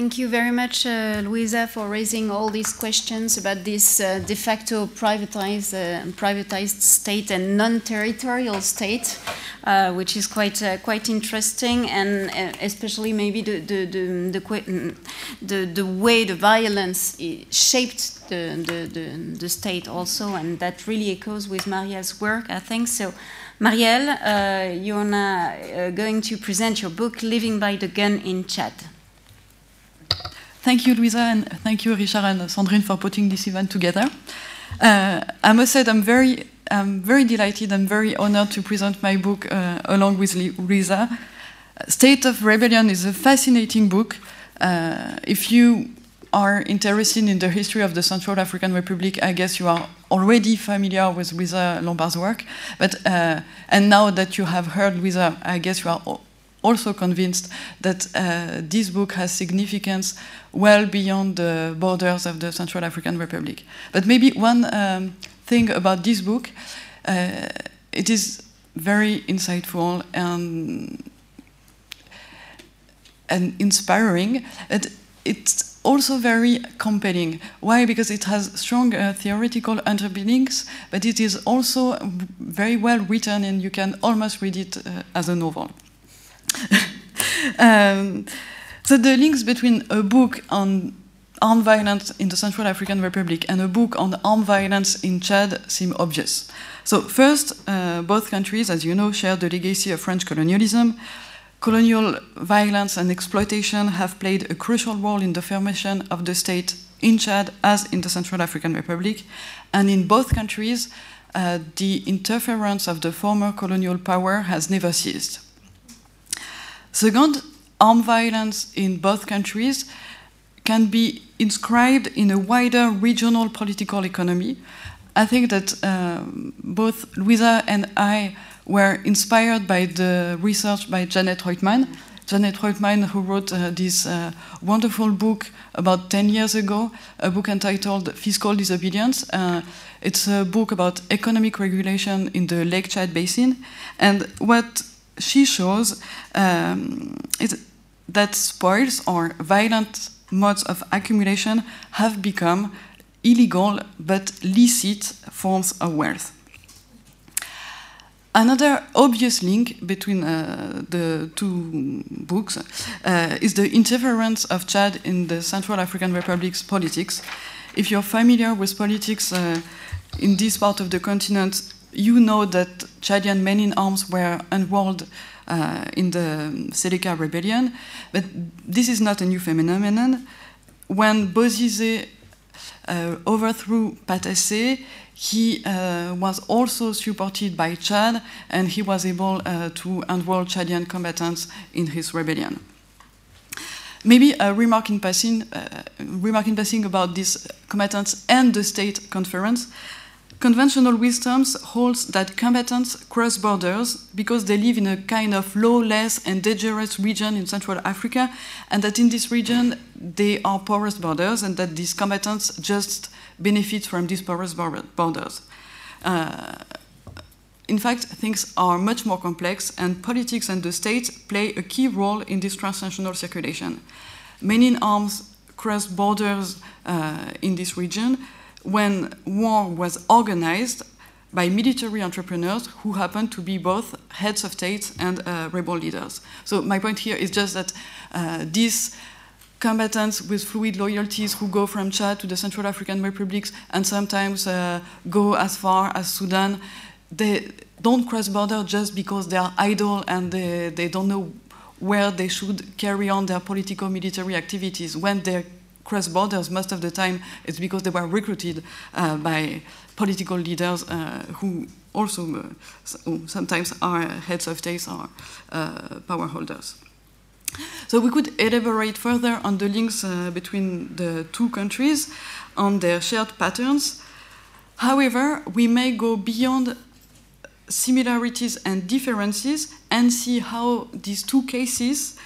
Thank you very much, uh, Louisa, for raising all these questions about this uh, de facto privatized, uh, privatized state and non-territorial state, uh, which is quite uh, quite interesting, and uh, especially maybe the the, the the, the, the way the violence shaped the, the, the, the, state also, and that really echoes with Marielle's work, I think. So, Marielle, you're now going to present your book, Living by the Gun in Chad. Thank you, Louisa, and thank you, Richard and Sandrine, for putting this event together. Uh, I must say I'm very, I'm very delighted and very honored to present my book uh, along with Louisa. State of Rebellion is a fascinating book. Uh, if you are interested in the history of the Central African Republic, I guess you are already familiar with Louisa Lombard's work. But uh, and now that you have heard Louisa, I guess you are also convinced that uh, this book has significance well beyond the borders of the Central African Republic. But maybe one um, thing about this book, uh, it is very insightful and and inspiring. It, it's also very compelling. Why? Because it has strong uh, theoretical underpinnings, but it is also very well written, and you can almost read it uh, as a novel. um, so the links between a book on armed violence in the Central African Republic and a book on armed violence in Chad seem obvious. So first, uh, both countries, as you know, share the legacy of French colonialism. Colonial violence and exploitation have played a crucial role in the formation of the state in Chad as in the Central African Republic. And in both countries, uh, the interference of the former colonial power has never ceased. Second, armed violence in both countries can be inscribed in a wider regional political economy. I think that um, both Louisa and I were inspired by the research by Janet Roitman. Janet Roitman, who wrote uh, this uh, wonderful book about 10 years ago, a book entitled Fiscal Disobedience. Uh, it's a book about economic regulation in the Lake Chad Basin. And what she shows um, that spoils or violent modes of accumulation have become illegal but licit forms of wealth. Another obvious link between uh, the two books uh, is the interference of Chad in the Central African Republic's politics. If you're familiar with politics uh, in this part of the continent, you know that Chadian men in arms were involved uh, in the Seleka rebellion, but this is not a new phenomenon. When Bozizé uh, overthrew Patassé, he uh, was also supported by Chad, and he was able uh, to enroll Chadian combatants in his rebellion. Maybe a remark in passing, uh, remark in passing about these combatants and the state conference. Conventional wisdom holds that combatants cross borders because they live in a kind of lawless and dangerous region in Central Africa, and that in this region they are porous borders, and that these combatants just benefit from these porous borders. Uh, in fact, things are much more complex, and politics and the state play a key role in this transnational circulation. Men in arms cross borders uh, in this region when war was organized by military entrepreneurs who happened to be both heads of states and uh, rebel leaders. So my point here is just that uh, these combatants with fluid loyalties who go from Chad to the Central African Republics and sometimes uh, go as far as Sudan, they don't cross border just because they are idle and they, they don't know where they should carry on their political military activities. When they cross borders, most of the time it's because they were recruited uh, by political leaders uh, who also uh, sometimes are heads of states or uh, power holders. So we could elaborate further on the links uh, between the two countries, on their shared patterns. However, we may go beyond similarities and differences and see how these two cases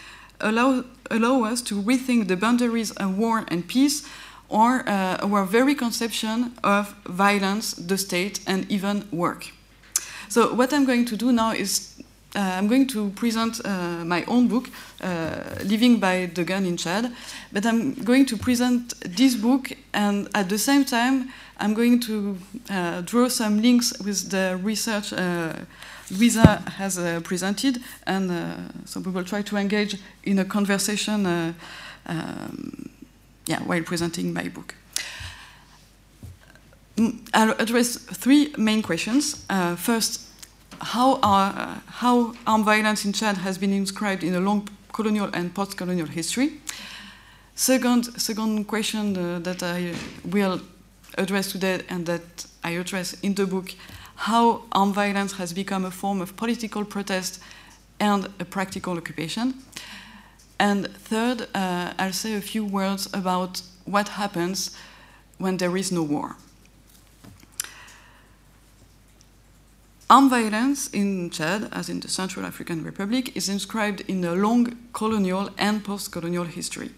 allow, allow us to rethink the boundaries of war and peace or uh, our very conception of violence, the state, and even work. So what I'm going to do now is I'm going to present uh, my own book, uh, Living by the Gun in Chad. But I'm going to present this book, and at the same time, I'm going to uh, draw some links with the research uh, Louisa has uh, presented, and so we will try to engage in a conversation um, yeah, while presenting my book. Mm, I'll address three main questions. Uh, first, how, uh, how armed violence in Chad has been inscribed in a long colonial and post-colonial history. Second, second question uh, that I will address today and that I address in the book, how armed violence has become a form of political protest and a practical occupation. And third, uh, I'll say a few words about what happens when there is no war. Armed violence in Chad, as in the Central African Republic, is inscribed in a long colonial and post colonial history.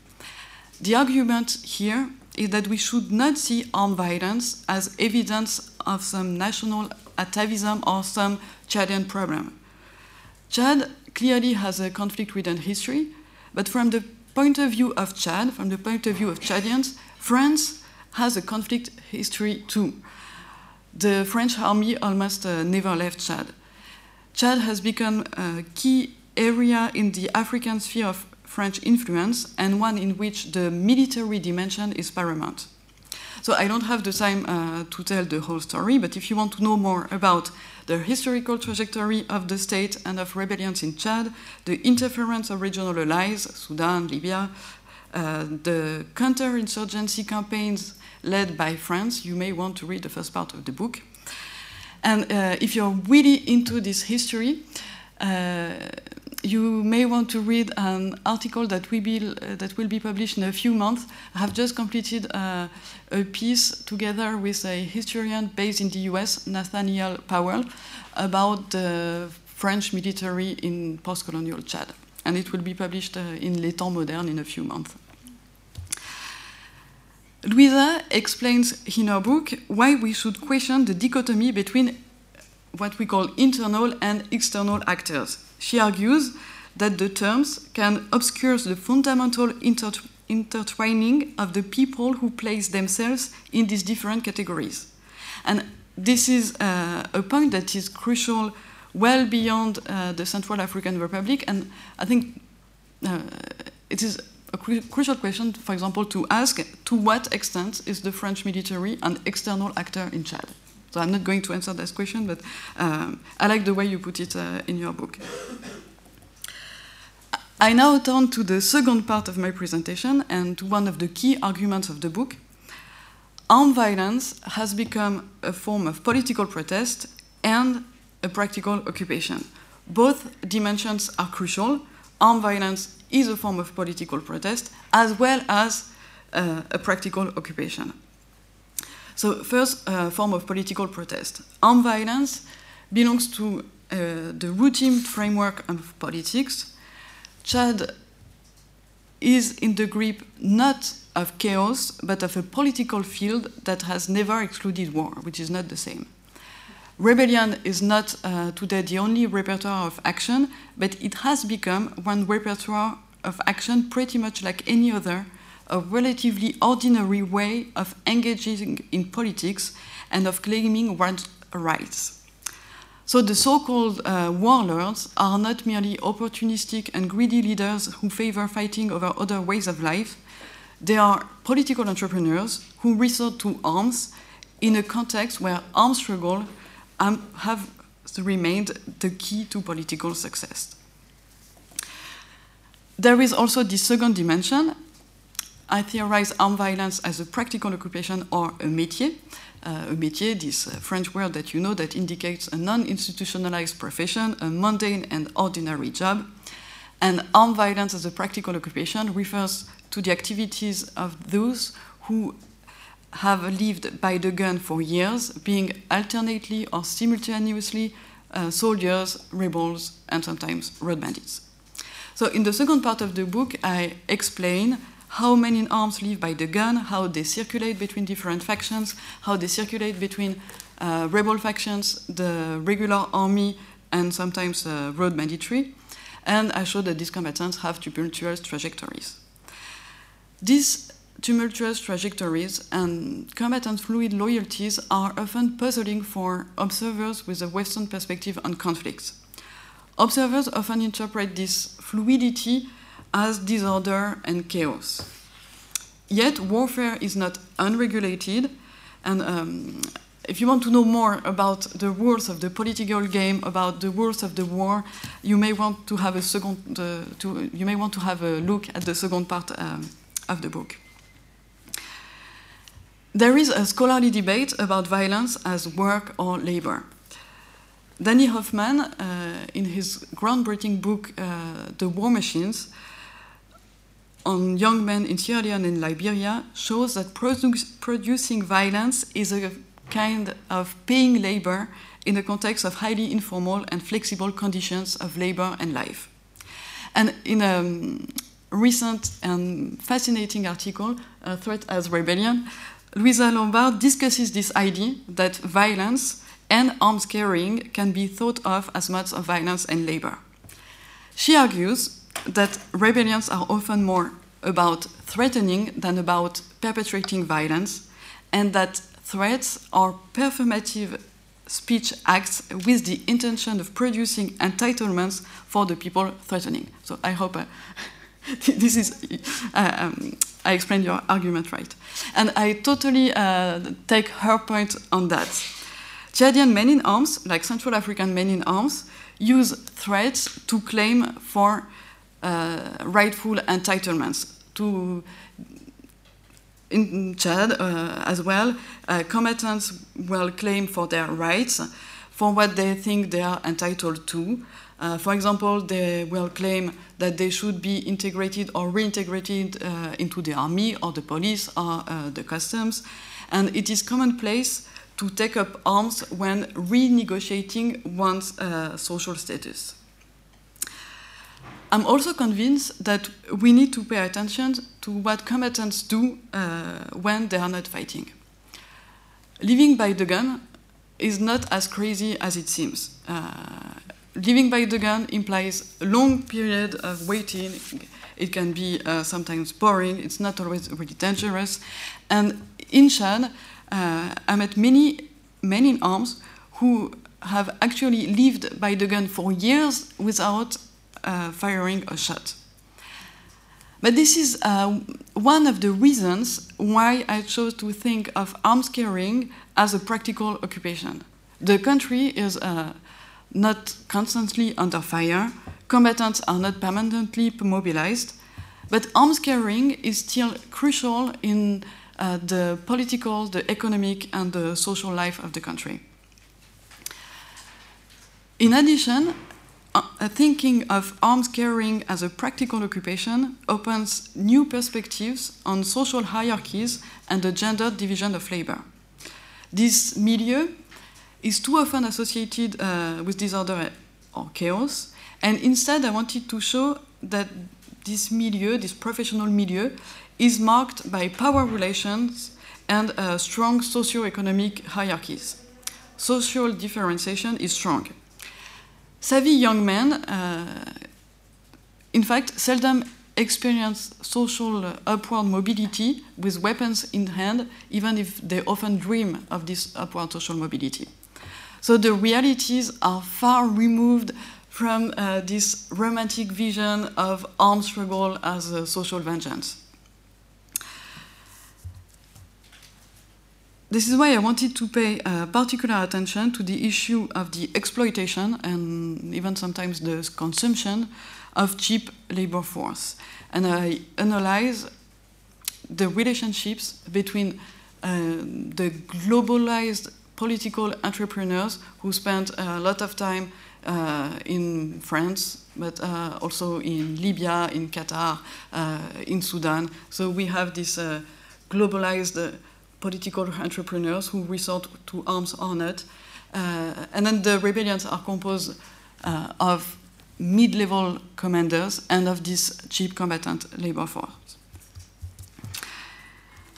The argument here is that we should not see armed violence as evidence of some national atavism or some Chadian problem. Chad clearly has a conflict ridden history, but from the point of view of Chad, from the point of view of Chadians, France has a conflict history too the French army almost uh, never left Chad. Chad has become a key area in the African sphere of French influence and one in which the military dimension is paramount. So I don't have the time uh, to tell the whole story, but if you want to know more about the historical trajectory of the state and of rebellions in Chad, the interference of regional allies, Sudan, Libya, uh, the counterinsurgency campaigns led by France, you may want to read the first part of the book. And uh, if you're really into this history, uh, you may want to read an article that, we be, uh, that will be published in a few months. I have just completed uh, a piece together with a historian based in the US, Nathaniel Powell, about the French military in post colonial Chad. And it will be published uh, in Les Temps Modernes in a few months. Louisa explains in her book why we should question the dichotomy between what we call internal and external actors. She argues that the terms can obscure the fundamental intertwining of the people who place themselves in these different categories. And this is uh, a point that is crucial well beyond uh, the Central African Republic, and I think uh, it is a cru crucial question, for example, to ask to what extent is the French military an external actor in Chad? So I'm not going to answer this question, but um, I like the way you put it uh, in your book. I now turn to the second part of my presentation and to one of the key arguments of the book. Armed violence has become a form of political protest and a practical occupation. Both dimensions are crucial. Armed violence is a form of political protest as well as uh, a practical occupation. So, first uh, form of political protest. Armed violence belongs to uh, the routine framework of politics. Chad is in the grip not of chaos, but of a political field that has never excluded war, which is not the same. Rebellion is not uh, today the only repertoire of action, but it has become one repertoire of action pretty much like any other, a relatively ordinary way of engaging in politics and of claiming one's rights. So the so-called uh, warlords are not merely opportunistic and greedy leaders who favor fighting over other ways of life. They are political entrepreneurs who resort to arms in a context where armed struggle um, have remained the key to political success. There is also the second dimension. I theorize armed violence as a practical occupation or a métier. Uh, a métier, this uh, French word that you know that indicates a non institutionalized profession, a mundane and ordinary job. And armed violence as a practical occupation refers to the activities of those who have lived by the gun for years, being alternately or simultaneously uh, soldiers, rebels, and sometimes road bandits. So in the second part of the book, I explain how men in arms live by the gun, how they circulate between different factions, how they circulate between uh, rebel factions, the regular army, and sometimes uh, road banditry. And I show that these combatants have tumultuous trajectories. These tumultuous trajectories and combatant fluid loyalties are often puzzling for observers with a Western perspective on conflicts. Observers often interpret this fluidity as disorder and chaos. Yet, warfare is not unregulated, and um, if you want to know more about the rules of the political game, about the rules of the war, you may want to have a second. Uh, to, you may want to have a look at the second part um, of the book. There is a scholarly debate about violence as work or labor. Danny Hoffman, uh, in his groundbreaking book, uh, The War Machines, on young men in Sierra Leone and Liberia, shows that produ producing violence is a kind of paying labor in the context of highly informal and flexible conditions of labor and life. And in a um, recent and fascinating article, uh, Threat as Rebellion, Louisa Lombard discusses this idea that violence and arms carrying can be thought of as modes of violence and labor. She argues that rebellions are often more about threatening than about perpetrating violence, and that threats are performative speech acts with the intention of producing entitlements for the people threatening. So I hope uh, this is, uh, um, I explained your argument right. And I totally uh, take her point on that. Chadian men in arms, like Central African men in arms, use threats to claim for uh, rightful entitlements. To in Chad uh, as well, uh, combatants will claim for their rights, for what they think they are entitled to. Uh, for example, they will claim that they should be integrated or reintegrated uh, into the army or the police or uh, the customs. And it is commonplace to take up arms when renegotiating one's uh, social status. I'm also convinced that we need to pay attention to what combatants do uh, when they are not fighting. Living by the gun is not as crazy as it seems. Living by the gun implies a long period of waiting. It can be uh, sometimes boring. It's not always really dangerous. And in Chad, uh, I met many men in arms who have actually lived by the gun for years without uh, firing a shot. But this is uh, one of the reasons why I chose to think of arms carrying as a practical occupation. The country is uh, not constantly under fire, combatants are not permanently mobilized, but arms carrying is still crucial in uh, the political, the economic, and the social life of the country. In addition, uh, thinking of arms carrying as a practical occupation opens new perspectives on social hierarchies and the gender division of labor. This milieu is too often associated uh, with disorder or chaos, and instead I wanted to show that this milieu, this professional milieu, is marked by power relations and uh, strong socio-economic hierarchies. Social differentiation is strong. Savvy young men, uh, in fact, seldom experience social uh, upward mobility with weapons in hand, even if they often dream of this upward social mobility. So the realities are far removed from uh, this romantic vision of armed struggle as a social vengeance. This is why I wanted to pay uh, particular attention to the issue of the exploitation and even sometimes the consumption of cheap labor force. And I analyze the relationships between uh, the globalized political entrepreneurs who spent a lot of time uh, in France, but uh, also in Libya, in Qatar, uh, in Sudan. So we have this uh, globalized political entrepreneurs who resort to arms or not. Uh, and then the rebellions are composed uh, of mid-level commanders and of this cheap combatant labor force.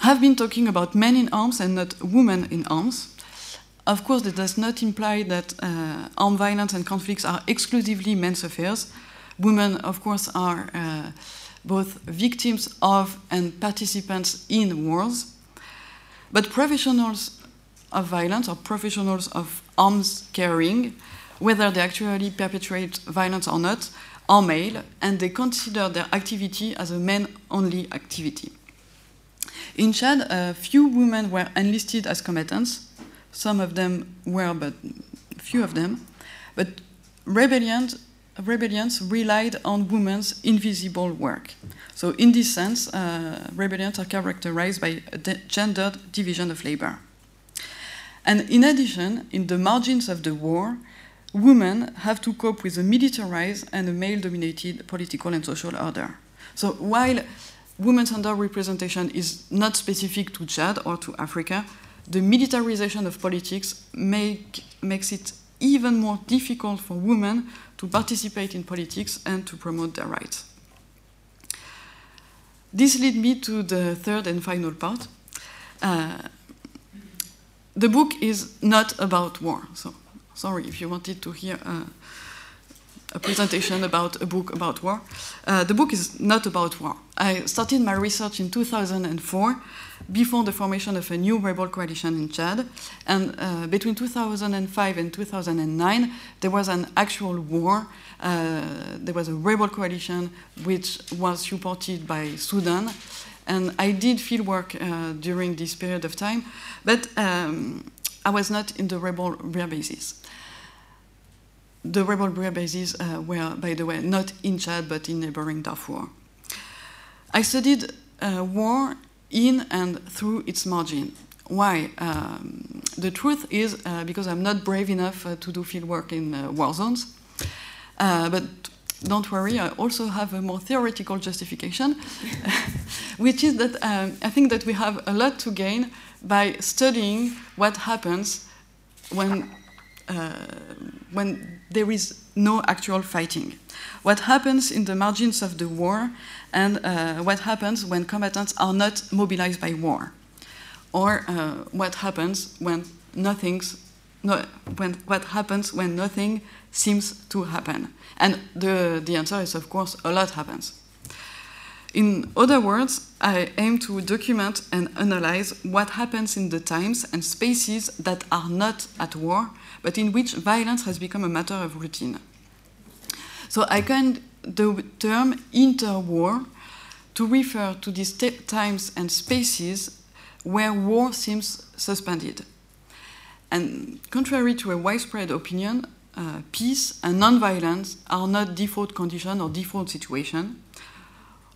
I've been talking about men in arms and not women in arms. Of course, that does not imply that uh, armed violence and conflicts are exclusively men's affairs. Women, of course, are uh, both victims of and participants in wars. But professionals of violence or professionals of arms carrying, whether they actually perpetrate violence or not, are male, and they consider their activity as a men only activity. In Chad, a few women were enlisted as combatants. Some of them were, but few of them. But rebellions, rebellions relied on women's invisible work. So, in this sense, uh, rebellions are characterized by a gendered division of labor. And in addition, in the margins of the war, women have to cope with a militarized and a male dominated political and social order. So, while women's underrepresentation is not specific to Chad or to Africa, the militarization of politics make, makes it even more difficult for women to participate in politics and to promote their rights. This leads me to the third and final part. Uh, the book is not about war, so sorry if you wanted to hear uh, a presentation about a book about war. Uh, the book is not about war. I started my research in 2004 before the formation of a new rebel coalition in Chad. And uh, between 2005 and 2009, there was an actual war. Uh, there was a rebel coalition which was supported by Sudan. And I did field work uh, during this period of time, but um, I was not in the rebel rear bases. The rebel rear bases uh, were, by the way, not in Chad but in neighboring Darfur. I studied uh, war in and through its margin. Why? Um, the truth is uh, because I'm not brave enough uh, to do field work in uh, war zones. Uh, but don't worry, I also have a more theoretical justification, which is that um, I think that we have a lot to gain by studying what happens when uh, when there is no actual fighting. What happens in the margins of the war and uh, what happens when combatants are not mobilized by war, or uh, what happens when nothing's no, when, what happens when nothing seems to happen. And the, the answer is, of course, a lot happens. In other words, I aim to document and analyze what happens in the times and spaces that are not at war but in which violence has become a matter of routine. So I coined the term interwar to refer to these times and spaces where war seems suspended. And contrary to a widespread opinion, uh, peace and non-violence are not default condition or default situation.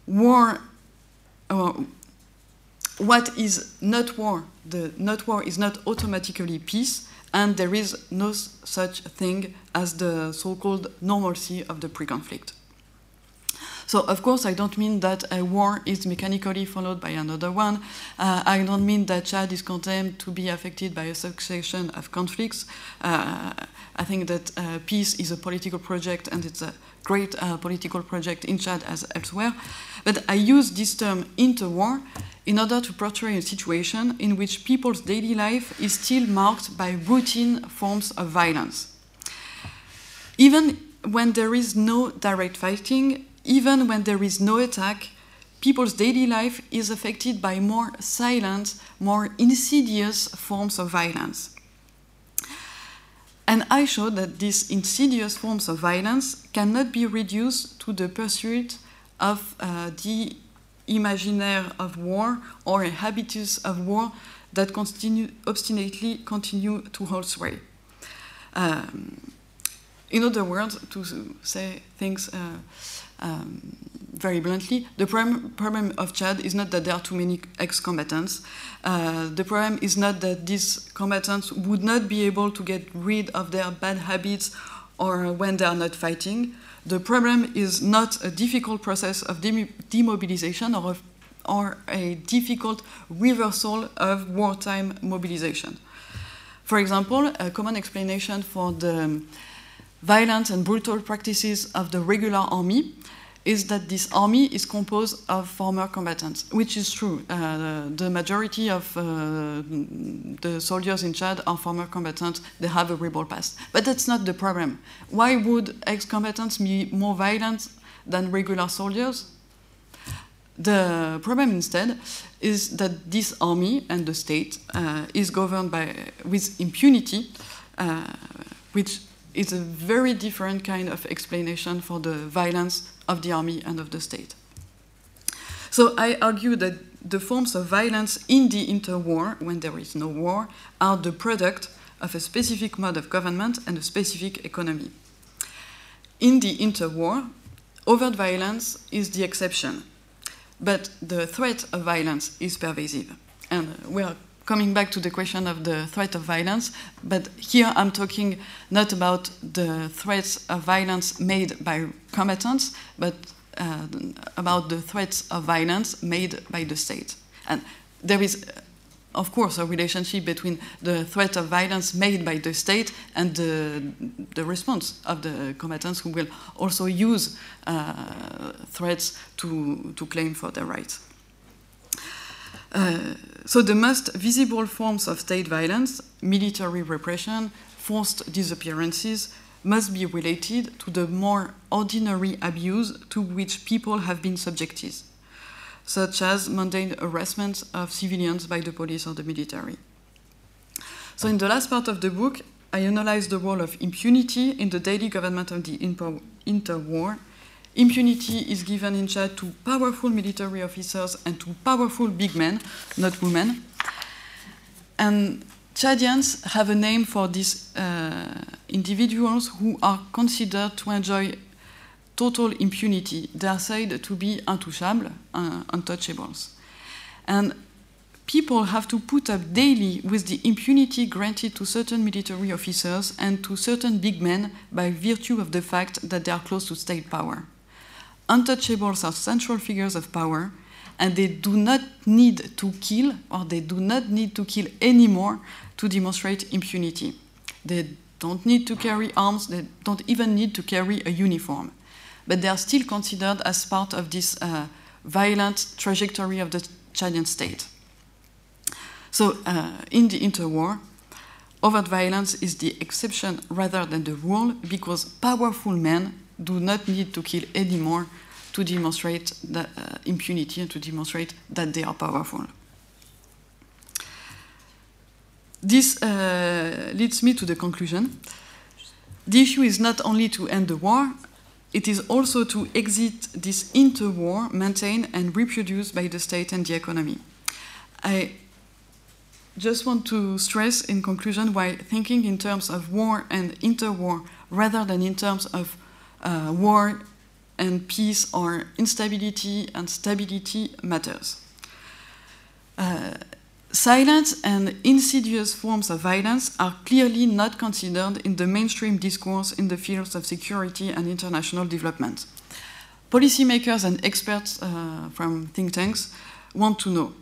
War, uh, what is not war, the not war is not automatically peace, and there is no such thing as the so-called normalcy of the pre-conflict. So, of course, I don't mean that a war is mechanically followed by another one. Uh, I don't mean that Chad is condemned to be affected by a succession of conflicts. Uh, I think that uh, peace is a political project and it's a great uh, political project in Chad as elsewhere. But I use this term interwar in order to portray a situation in which people's daily life is still marked by routine forms of violence. Even when there is no direct fighting, even when there is no attack, people's daily life is affected by more silent, more insidious forms of violence. And I showed that these insidious forms of violence cannot be reduced to the pursuit of uh, the imaginaire of war or a habitus of war that continue, obstinately continue to hold sway. Um, in other words, to say things uh, um, very bluntly, the problem of Chad is not that there are too many ex-combatants. Uh, the problem is not that these combatants would not be able to get rid of their bad habits or when they are not fighting. The problem is not a difficult process of demobilization or, of, or a difficult reversal of wartime mobilization. For example, a common explanation for the violent and brutal practices of the regular army is that this army is composed of former combatants, which is true. Uh, the majority of uh, the soldiers in Chad are former combatants, they have a rebel past. But that's not the problem. Why would ex combatants be more violent than regular soldiers? The problem instead is that this army and the state uh, is governed by, with impunity, uh, which is a very different kind of explanation for the violence of the army and of the state. So I argue that the forms of violence in the interwar, when there is no war, are the product of a specific mode of government and a specific economy. In the interwar, overt violence is the exception, but the threat of violence is pervasive. And we are coming back to the question of the threat of violence, but here I'm talking not about the threats of violence made by combatants, but uh, about the threats of violence made by the state. And there is, of course, a relationship between the threat of violence made by the state and the, the response of the combatants who will also use uh, threats to, to claim for their rights. Uh, so the most visible forms of state violence, military repression, forced disappearances, must be related to the more ordinary abuse to which people have been subjected, such as mundane harassment of civilians by the police or the military. So in the last part of the book, I analyze the role of impunity in the daily government of the interwar Impunity is given in Chad to powerful military officers and to powerful big men, not women. And Chadians have a name for these uh, individuals who are considered to enjoy total impunity. They are said to be intouchables, uh, untouchables. And people have to put up daily with the impunity granted to certain military officers and to certain big men by virtue of the fact that they are close to state power untouchables are central figures of power, and they do not need to kill, or they do not need to kill anymore to demonstrate impunity. They don't need to carry arms, they don't even need to carry a uniform. But they are still considered as part of this uh, violent trajectory of the Chadian state. So, uh, in the interwar, overt violence is the exception rather than the rule because powerful men do not need to kill anymore to demonstrate that, uh, impunity and to demonstrate that they are powerful. This uh, leads me to the conclusion. The issue is not only to end the war, it is also to exit this interwar maintained and reproduced by the state and the economy. I just want to stress in conclusion why thinking in terms of war and interwar rather than in terms of uh, war and peace or instability and stability matters. Uh, silent and insidious forms of violence are clearly not considered in the mainstream discourse in the fields of security and international development. Policymakers and experts uh, from think tanks want to know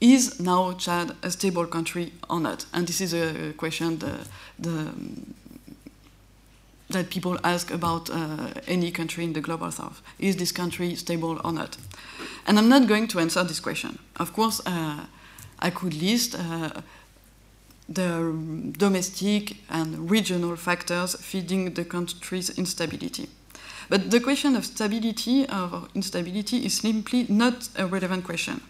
is now Chad a stable country or not? And this is a question the, the that people ask about uh, any country in the global south. Is this country stable or not? And I'm not going to answer this question. Of course, uh, I could list uh, the domestic and regional factors feeding the country's instability. But the question of stability or instability is simply not a relevant question.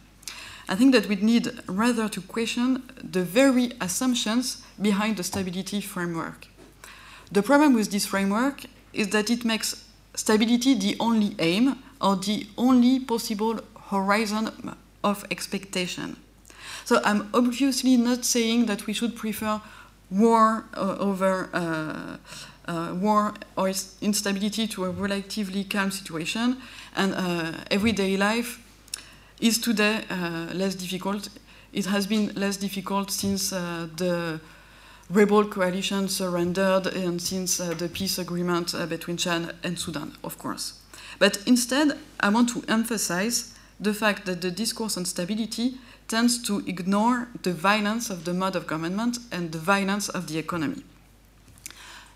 I think that we need rather to question the very assumptions behind the stability framework. The problem with this framework is that it makes stability the only aim or the only possible horizon of expectation. So I'm obviously not saying that we should prefer war uh, over uh, uh, war or instability to a relatively calm situation, and uh, everyday life is today uh, less difficult. It has been less difficult since uh, the rebel coalition surrendered and since uh, the peace agreement uh, between Chad and Sudan, of course. But instead, I want to emphasize the fact that the discourse on stability tends to ignore the violence of the mode of government and the violence of the economy.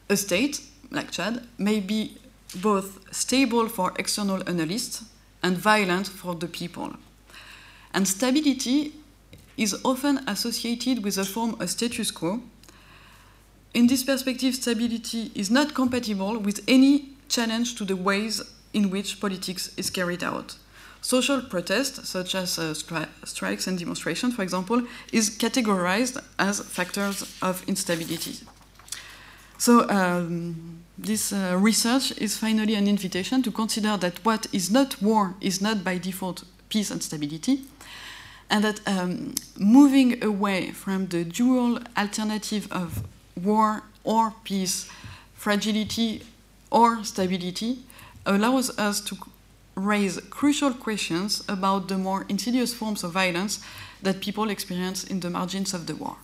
A state, like Chad, may be both stable for external analysts and violent for the people. And stability is often associated with a form of status quo. In this perspective, stability is not compatible with any challenge to the ways in which politics is carried out. Social protest, such as uh, stri strikes and demonstrations, for example, is categorized as factors of instability. So, um, this uh, research is finally an invitation to consider that what is not war is not by default peace and stability, and that um, moving away from the dual alternative of war or peace, fragility or stability, allows us to raise crucial questions about the more insidious forms of violence that people experience in the margins of the war.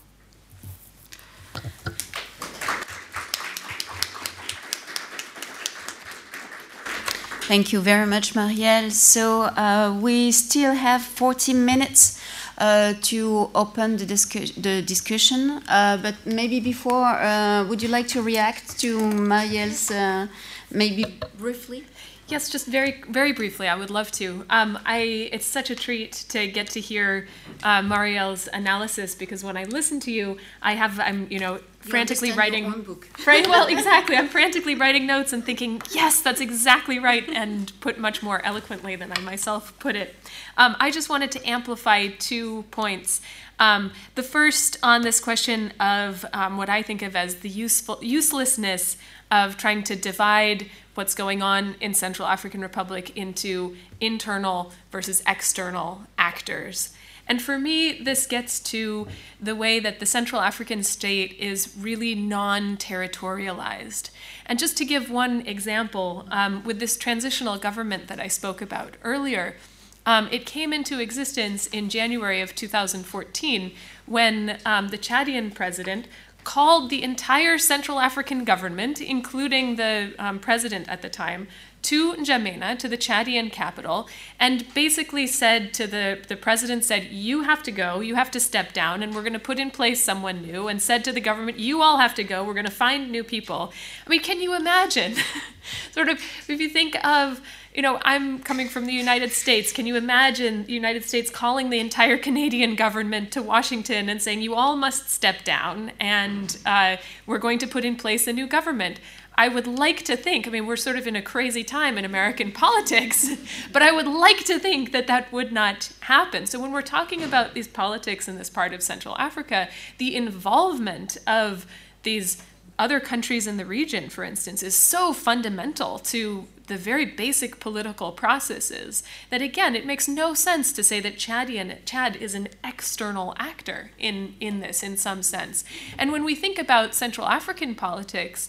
Thank you very much, Marielle. So uh, we still have 40 minutes to open the, discu the discussion, uh, but maybe before, uh, would you like to react to Marielle's, uh, maybe briefly? Yes, just very, very briefly, I would love to. Um, I, it's such a treat to get to hear uh, Marielle's analysis because when I listen to you, I have, I'm, you know, frantically writing. Right, well, exactly. I'm frantically writing notes and thinking, yes, that's exactly right, and put much more eloquently than I myself put it. Um, I just wanted to amplify two points. Um, the first on this question of um, what I think of as the useful uselessness of trying to divide what's going on in Central African Republic into internal versus external actors. And for me, this gets to the way that the Central African state is really non territorialized. And just to give one example, um, with this transitional government that I spoke about earlier, um, it came into existence in January of 2014 when um, the Chadian president called the entire Central African government, including the um, president at the time, to N'Djamena, to the Chadian capital, and basically said to the, the president, said, you have to go, you have to step down, and we're going to put in place someone new, and said to the government, you all have to go, we're going to find new people. I mean, can you imagine? sort of, if you think of you know, I'm coming from the United States. Can you imagine the United States calling the entire Canadian government to Washington and saying, you all must step down and uh, we're going to put in place a new government? I would like to think, I mean, we're sort of in a crazy time in American politics, but I would like to think that that would not happen. So when we're talking about these politics in this part of Central Africa, the involvement of these other countries in the region, for instance, is so fundamental to the very basic political processes that again it makes no sense to say that Chadian Chad is an external actor in in this in some sense. And when we think about Central African politics,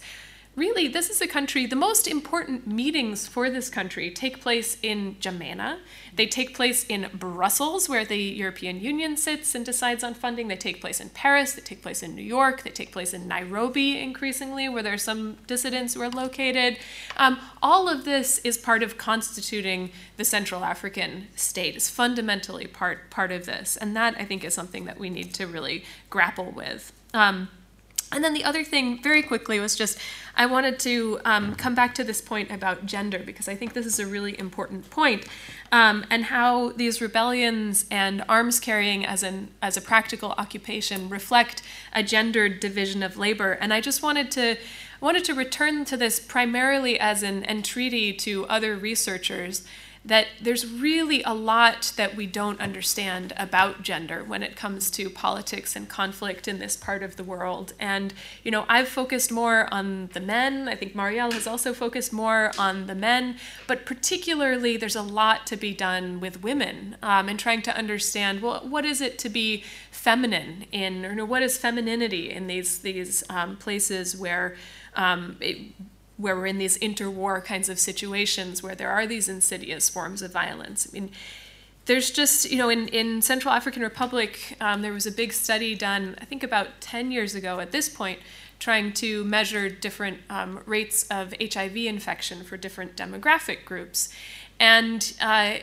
really, this is a country, the most important meetings for this country take place in N'Djamena. They take place in Brussels, where the European Union sits and decides on funding. They take place in Paris. They take place in New York. They take place in Nairobi, increasingly, where there are some dissidents who are located. Um, all of this is part of constituting the Central African state, is fundamentally part, part of this. And that, I think, is something that we need to really grapple with. Um, and then the other thing, very quickly, was just I wanted to um, come back to this point about gender because I think this is a really important point, um, and how these rebellions and arms carrying as an as a practical occupation reflect a gendered division of labor. And I just wanted to wanted to return to this primarily as an entreaty to other researchers that there's really a lot that we don't understand about gender when it comes to politics and conflict in this part of the world. And, you know, I've focused more on the men. I think Marielle has also focused more on the men. But particularly, there's a lot to be done with women um, and trying to understand, well, what is it to be feminine in, or what is femininity in these, these um, places where um, it, where we're in these interwar kinds of situations where there are these insidious forms of violence. I mean, there's just, you know, in, in Central African Republic, um, there was a big study done, I think about 10 years ago at this point, trying to measure different um, rates of HIV infection for different demographic groups. And uh,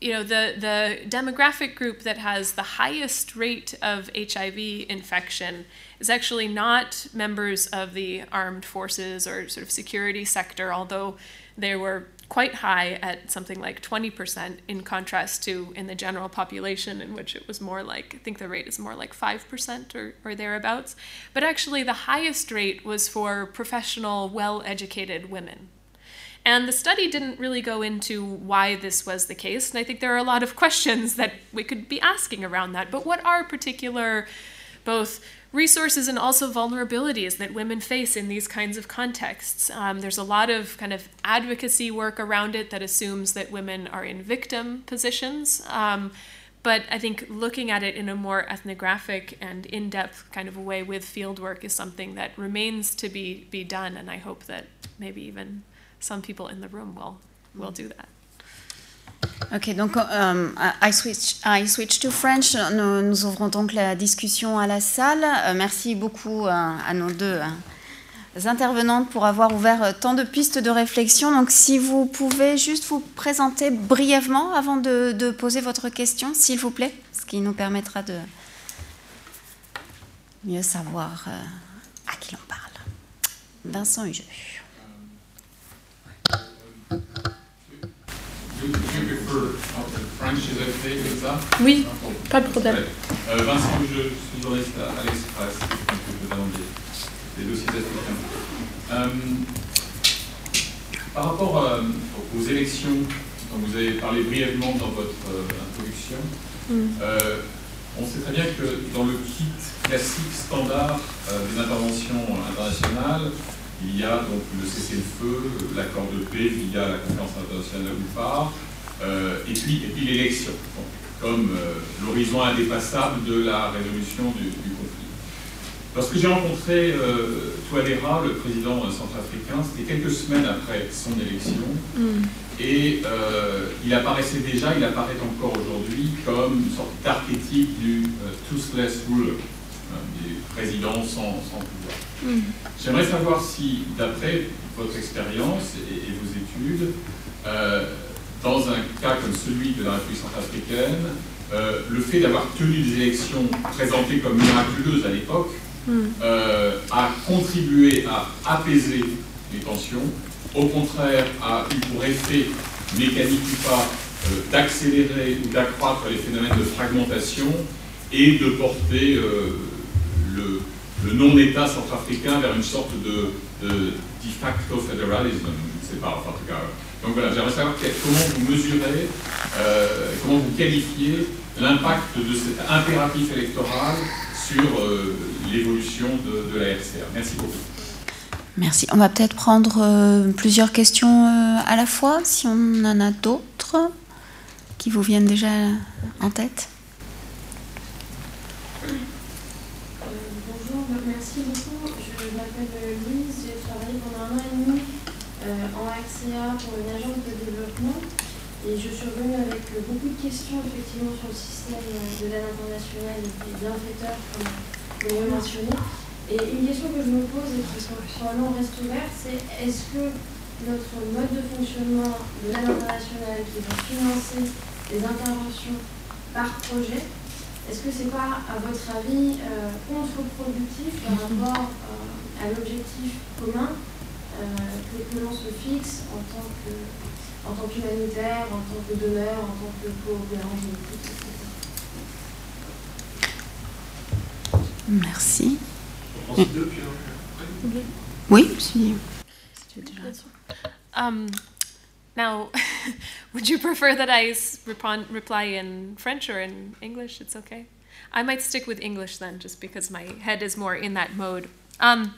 you know, the, the demographic group that has the highest rate of HIV infection is actually not members of the armed forces or sort of security sector, although they were quite high at something like 20% in contrast to in the general population in which it was more like i think the rate is more like 5% or, or thereabouts. But actually the highest rate was for professional well-educated women and the study didn't really go into why this was the case. And I think there are a lot of questions that we could be asking around that. But what are particular both resources and also vulnerabilities that women face in these kinds of contexts? Um, there's a lot of kind of advocacy work around it that assumes that women are in victim positions. Um, but I think looking at it in a more ethnographic and in-depth kind of a way with fieldwork is something that remains to be be done, and I hope that maybe even some people in the room will will do that. Ok, donc um, I, switch, I switch to French. Nous, ouvrons donc la discussion à la salle. Uh, merci beaucoup uh, à nos deux intervenantes pour avoir ouvert tant de pistes de réflexion. Donc si vous pouvez juste vous présenter brièvement avant de, de poser votre question, s'il vous plaît, ce qui nous permettra de mieux savoir à qui l'on parle. Vincent Hugeux. Oui, pas de problème. Euh, Vincent, je suis journaliste à, l'Express, des dossiers africains. Euh, par rapport euh, aux élections dont vous avez parlé brièvement dans votre introduction, mm. on sait très bien que dans le kit classique standard des interventions internationales, il y a donc le cessez-le-feu, l'accord de paix via la conférence internationale de euh, et puis, et puis l'élection, comme euh, l'horizon indépassable de la résolution du, conflit. Lorsque j'ai rencontré euh, Touadéra, le président centrafricain, c'était quelques semaines après son élection, mm. et euh, il apparaissait déjà, il apparaît encore aujourd'hui, comme une sorte d'archétype du toothless ruler, hein, du président sans, sans pouvoir. Mm. J'aimerais savoir si, d'après votre expérience et, vos études, euh, dans un cas comme celui de la République centrafricaine, euh, le fait d'avoir tenu des élections présentées comme miraculeuses à l'époque mm. euh, a contribué à apaiser les tensions, au contraire a eu pour effet, mécanique ou pas, d'accélérer ou d'accroître les phénomènes de fragmentation et de porter le, le non-État centrafricain vers une sorte de, de de facto fédéralisme, je ne sais pas, en tout cas. Donc voilà, j'aimerais savoir comment vous mesurez, euh, comment vous qualifiez l'impact de cet impératif électoral sur euh, l'évolution de, de, la RCA. Merci beaucoup. Merci. On va peut-être prendre euh, plusieurs questions à la fois, si on en a d'autres qui vous viennent déjà en tête. Pour une agence de développement et je suis revenue avec beaucoup de questions effectivement sur le système de l'aide internationale et des bienfaiteurs comme vous l'avez mentionné. Et une question que je me pose et qui probablement reste ouverte, c'est est-ce que notre mode de fonctionnement de l'aide internationale qui va financer les interventions par projet, est-ce que c'est pas, à votre avis, euh, contre-productif par rapport euh, à l'objectif commun euh, que, l'on se fixe en tant que en tant qu'humanitaire, en tant que donneur, en tant que coopérant Merci. Oui, si. Um, now, would you prefer that I reply in French or in English? It's okay. I might stick with English then, just because my head is more in that mode. Um,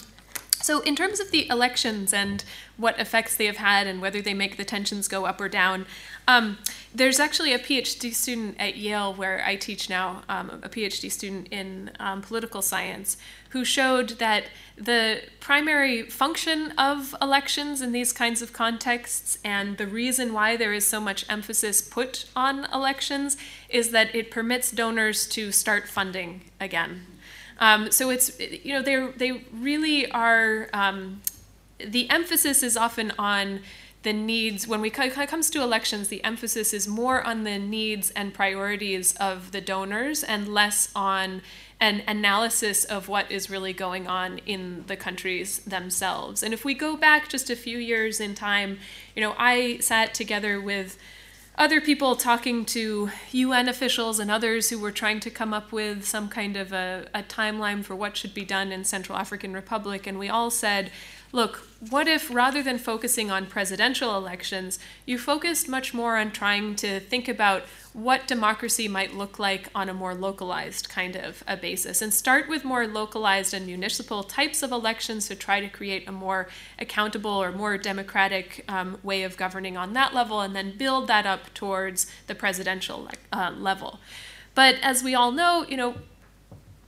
so, in terms of the elections and what effects they have had and whether they make the tensions go up or down, um, there's actually a PhD student at Yale, where I teach now, um, a PhD student in um, political science, who showed that the primary function of elections in these kinds of contexts and the reason why there is so much emphasis put on elections is that it permits donors to start funding again. Um, so it's you know they they really are um, the emphasis is often on the needs when we when it comes to elections the emphasis is more on the needs and priorities of the donors and less on an analysis of what is really going on in the countries themselves. And if we go back just a few years in time you know i sat together with other people talking to UN officials and others who were trying to come up with some kind of a, a timeline for what should be done in Central African Republic, and we all said, look, what if rather than focusing on presidential elections, you focused much more on trying to think about what democracy might look like on a more localized kind of a basis and start with more localized and municipal types of elections to try to create a more accountable or more democratic um, way of governing on that level and then build that up towards the presidential uh, level. But as we all know, you know,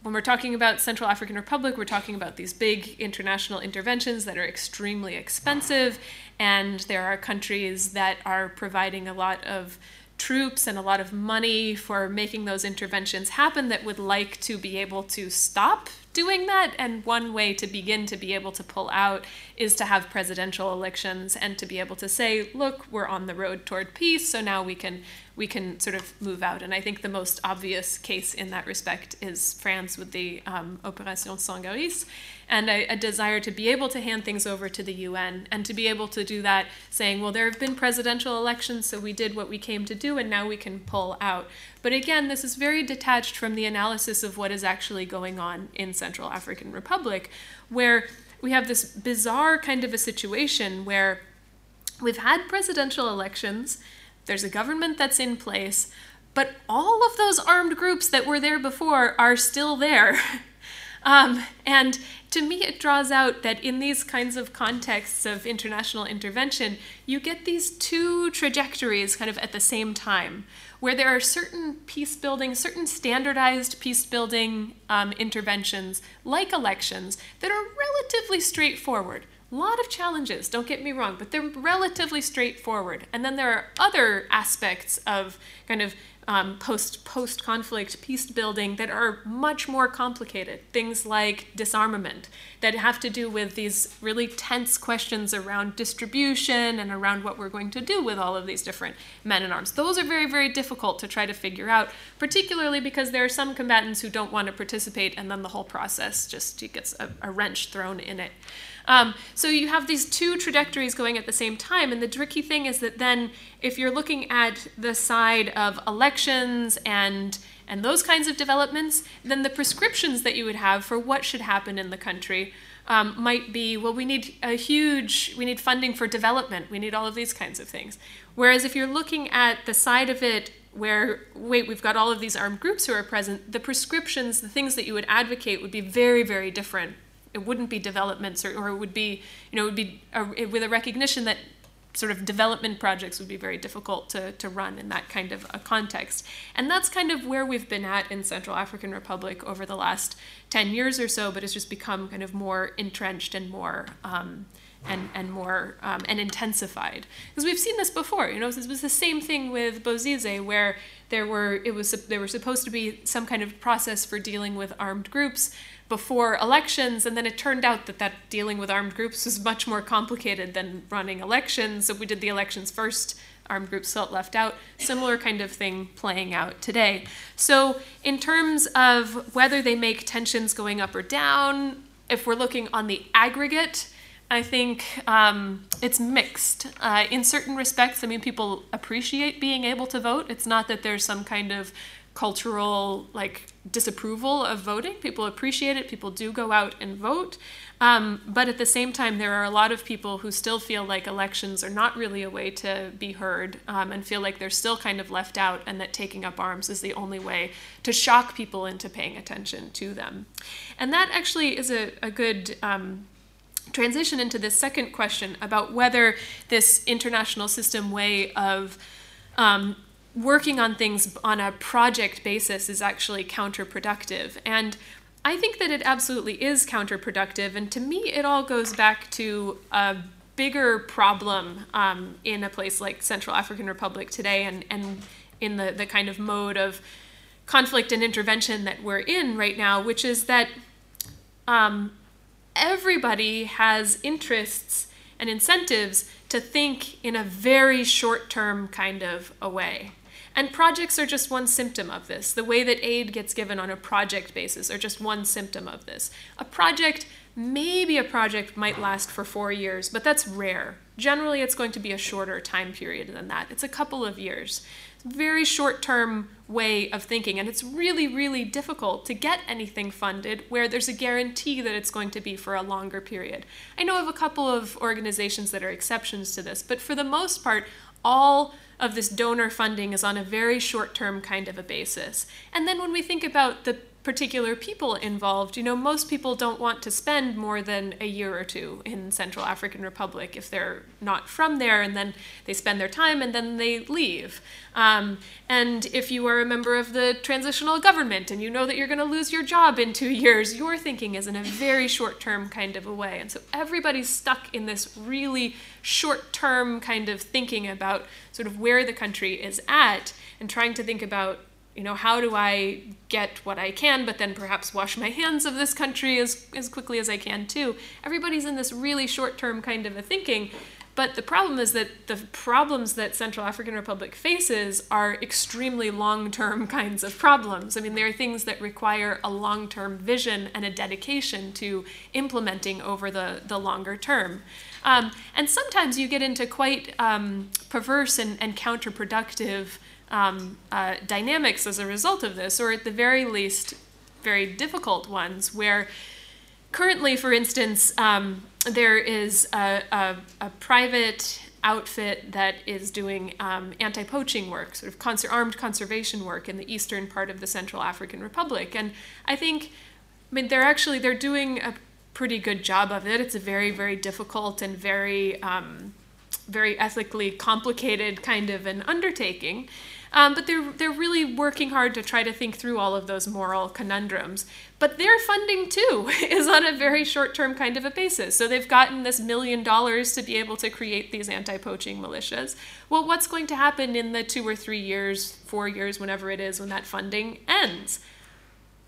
when we're talking about Central African Republic, we're talking about these big international interventions that are extremely expensive, and there are countries that are providing a lot of troops and a lot of money for making those interventions happen that would like to be able to stop doing that. And one way to begin to be able to pull out is to have presidential elections and to be able to say, look, we're on the road toward peace, so now we can we can sort of move out. And I think the most obvious case in that respect is France with the um, Opération Sangaris and a, a, desire to be able to hand things over to the UN and to be able to do that, saying, well, there have been presidential elections, so we did what we came to do, and now we can pull out. But again, this is very detached from the analysis of what is actually going on in Central African Republic, where we have this bizarre kind of a situation where we've had presidential elections there's a government that's in place, but all of those armed groups that were there before are still there. um, and to me, it draws out that in these kinds of contexts of international intervention, you get these two trajectories kind of at the same time, where there are certain peace building, certain standardized peace building um, interventions, like elections, that are relatively straightforward. Lot of challenges, don't get me wrong, but they're relatively straightforward. And then there are other aspects of kind of um, post post conflict peace building that are much more complicated. Things like disarmament that have to do with these really tense questions around distribution and around what we're going to do with all of these different men in arms. Those are very very difficult to try to figure out, particularly because there are some combatants who don't want to participate, and then the whole process just gets a, a wrench thrown in it. Um, so you have these two trajectories going at the same time, and the tricky thing is that then if you're looking at the side of elections and and those kinds of developments, then the prescriptions that you would have for what should happen in the country um, might be well, we need a huge, we need funding for development, we need all of these kinds of things. Whereas if you're looking at the side of it where, wait, we've got all of these armed groups who are present, the prescriptions, the things that you would advocate would be very, very different it wouldn't be developments or, it would be you know it would be a, with a recognition that sort of development projects would be very difficult to, to run in that kind of a context. And that's kind of where we've been at in Central African Republic over the last 10 years or so, but it's just become kind of more entrenched and more um, and, and more um, and intensified. Because we've seen this before, you know, it was the same thing with Bozizé where there were it was there was supposed to be some kind of process for dealing with armed groups before elections, and then it turned out that that dealing with armed groups was much more complicated than running elections. So we did the elections first. Armed groups felt left out. Similar kind of thing playing out today. So, in terms of whether they make tensions going up or down, if we're looking on the aggregate, I think um, it's mixed. Uh, in certain respects, I mean, people appreciate being able to vote. It's not that there's some kind of cultural like disapproval of voting. People appreciate it. People do go out and vote. Um, but at the same time, there are a lot of people who still feel like elections are not really a way to be heard um, and feel like they're still kind of left out and that taking up arms is the only way to shock people into paying attention to them. And that actually is a, a good. Um, transition into this second question about whether this international system way of um, working on things on a project basis is actually counterproductive. And I think that it absolutely is counterproductive. And to me, it all goes back to a bigger problem um, in a place like Central African Republic today and, and in the, the kind of mode of conflict and intervention that we're in right now, which is that um, everybody has interests and incentives to think in a very short term kind of a way. And projects are just one symptom of this. The way that aid gets given on a project basis are just one symptom of this. A project, maybe a project might last for four years, but that's rare. Generally, it's going to be a shorter time period than that. It's a couple of years. Very short term way of thinking, and it's really, really difficult to get anything funded where there's a guarantee that it's going to be for a longer period. I know of a couple of organizations that are exceptions to this, but for the most part, all of this donor funding is on a very short term kind of a basis. And then when we think about the particular people involved, you know, most people don't want to spend more than a year or two in Central African Republic if they're not from there, and then they spend their time and then they leave. Um, and if you are a member of the transitional government and you know that you're going to lose your job in two years, your thinking is in a very short term kind of a way. And so everybody's stuck in this really short term kind of thinking about sort of where the country is at and trying to think about you know, how do I get what I can, but then perhaps wash my hands of this country as, as quickly as I can too? Everybody's in this really short term kind of a thinking. But the problem is that the problems that Central African Republic faces are extremely long term kinds of problems. I mean, there are things that require a long term vision and a dedication to implementing over the, the longer term. Um, and sometimes you get into quite um, perverse and, and counterproductive um, uh, dynamics as a result of this, or at the very least, very difficult ones, where currently, for instance, um, there is a, a, a, private outfit that is doing um, anti poaching work, sort of armed conservation work in the eastern part of the Central African Republic. And I think, I mean, they're actually they're doing a pretty good job of it. It's a very, very difficult and very, um, very ethically complicated kind of an undertaking. Um, but they're they're really working hard to try to think through all of those moral conundrums. But their funding too is on a very short-term kind of a basis. So they've gotten this million dollars to be able to create these anti-poaching militias. Well, what's going to happen in the two or three years, four years, whenever it is, when that funding ends?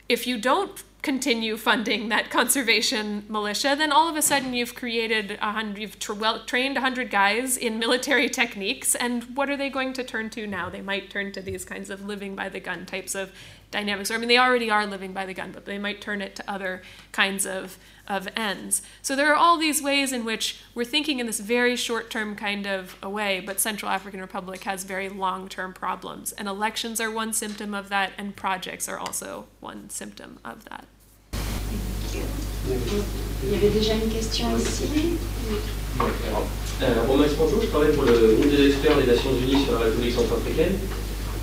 If you don't continue funding that conservation militia, then all of a sudden you've created a hundred, you've tra- well, trained a hundred guys in military techniques, and what are they going to turn to now? They might turn to these kinds of living by the gun types of dynamics. Or, I mean, they already are living by the gun, but they might turn it to other kinds of of ends. So there are all these ways in which we're thinking in this very short-term kind of a way, but Central African Republic has very long-term problems, and elections are one symptom of that, and projects are also one symptom of that. Il y avait déjà une question ici. Euh, Romain Espongeau, je travaille pour le groupe des experts des Nations Unies sur la République centrafricaine.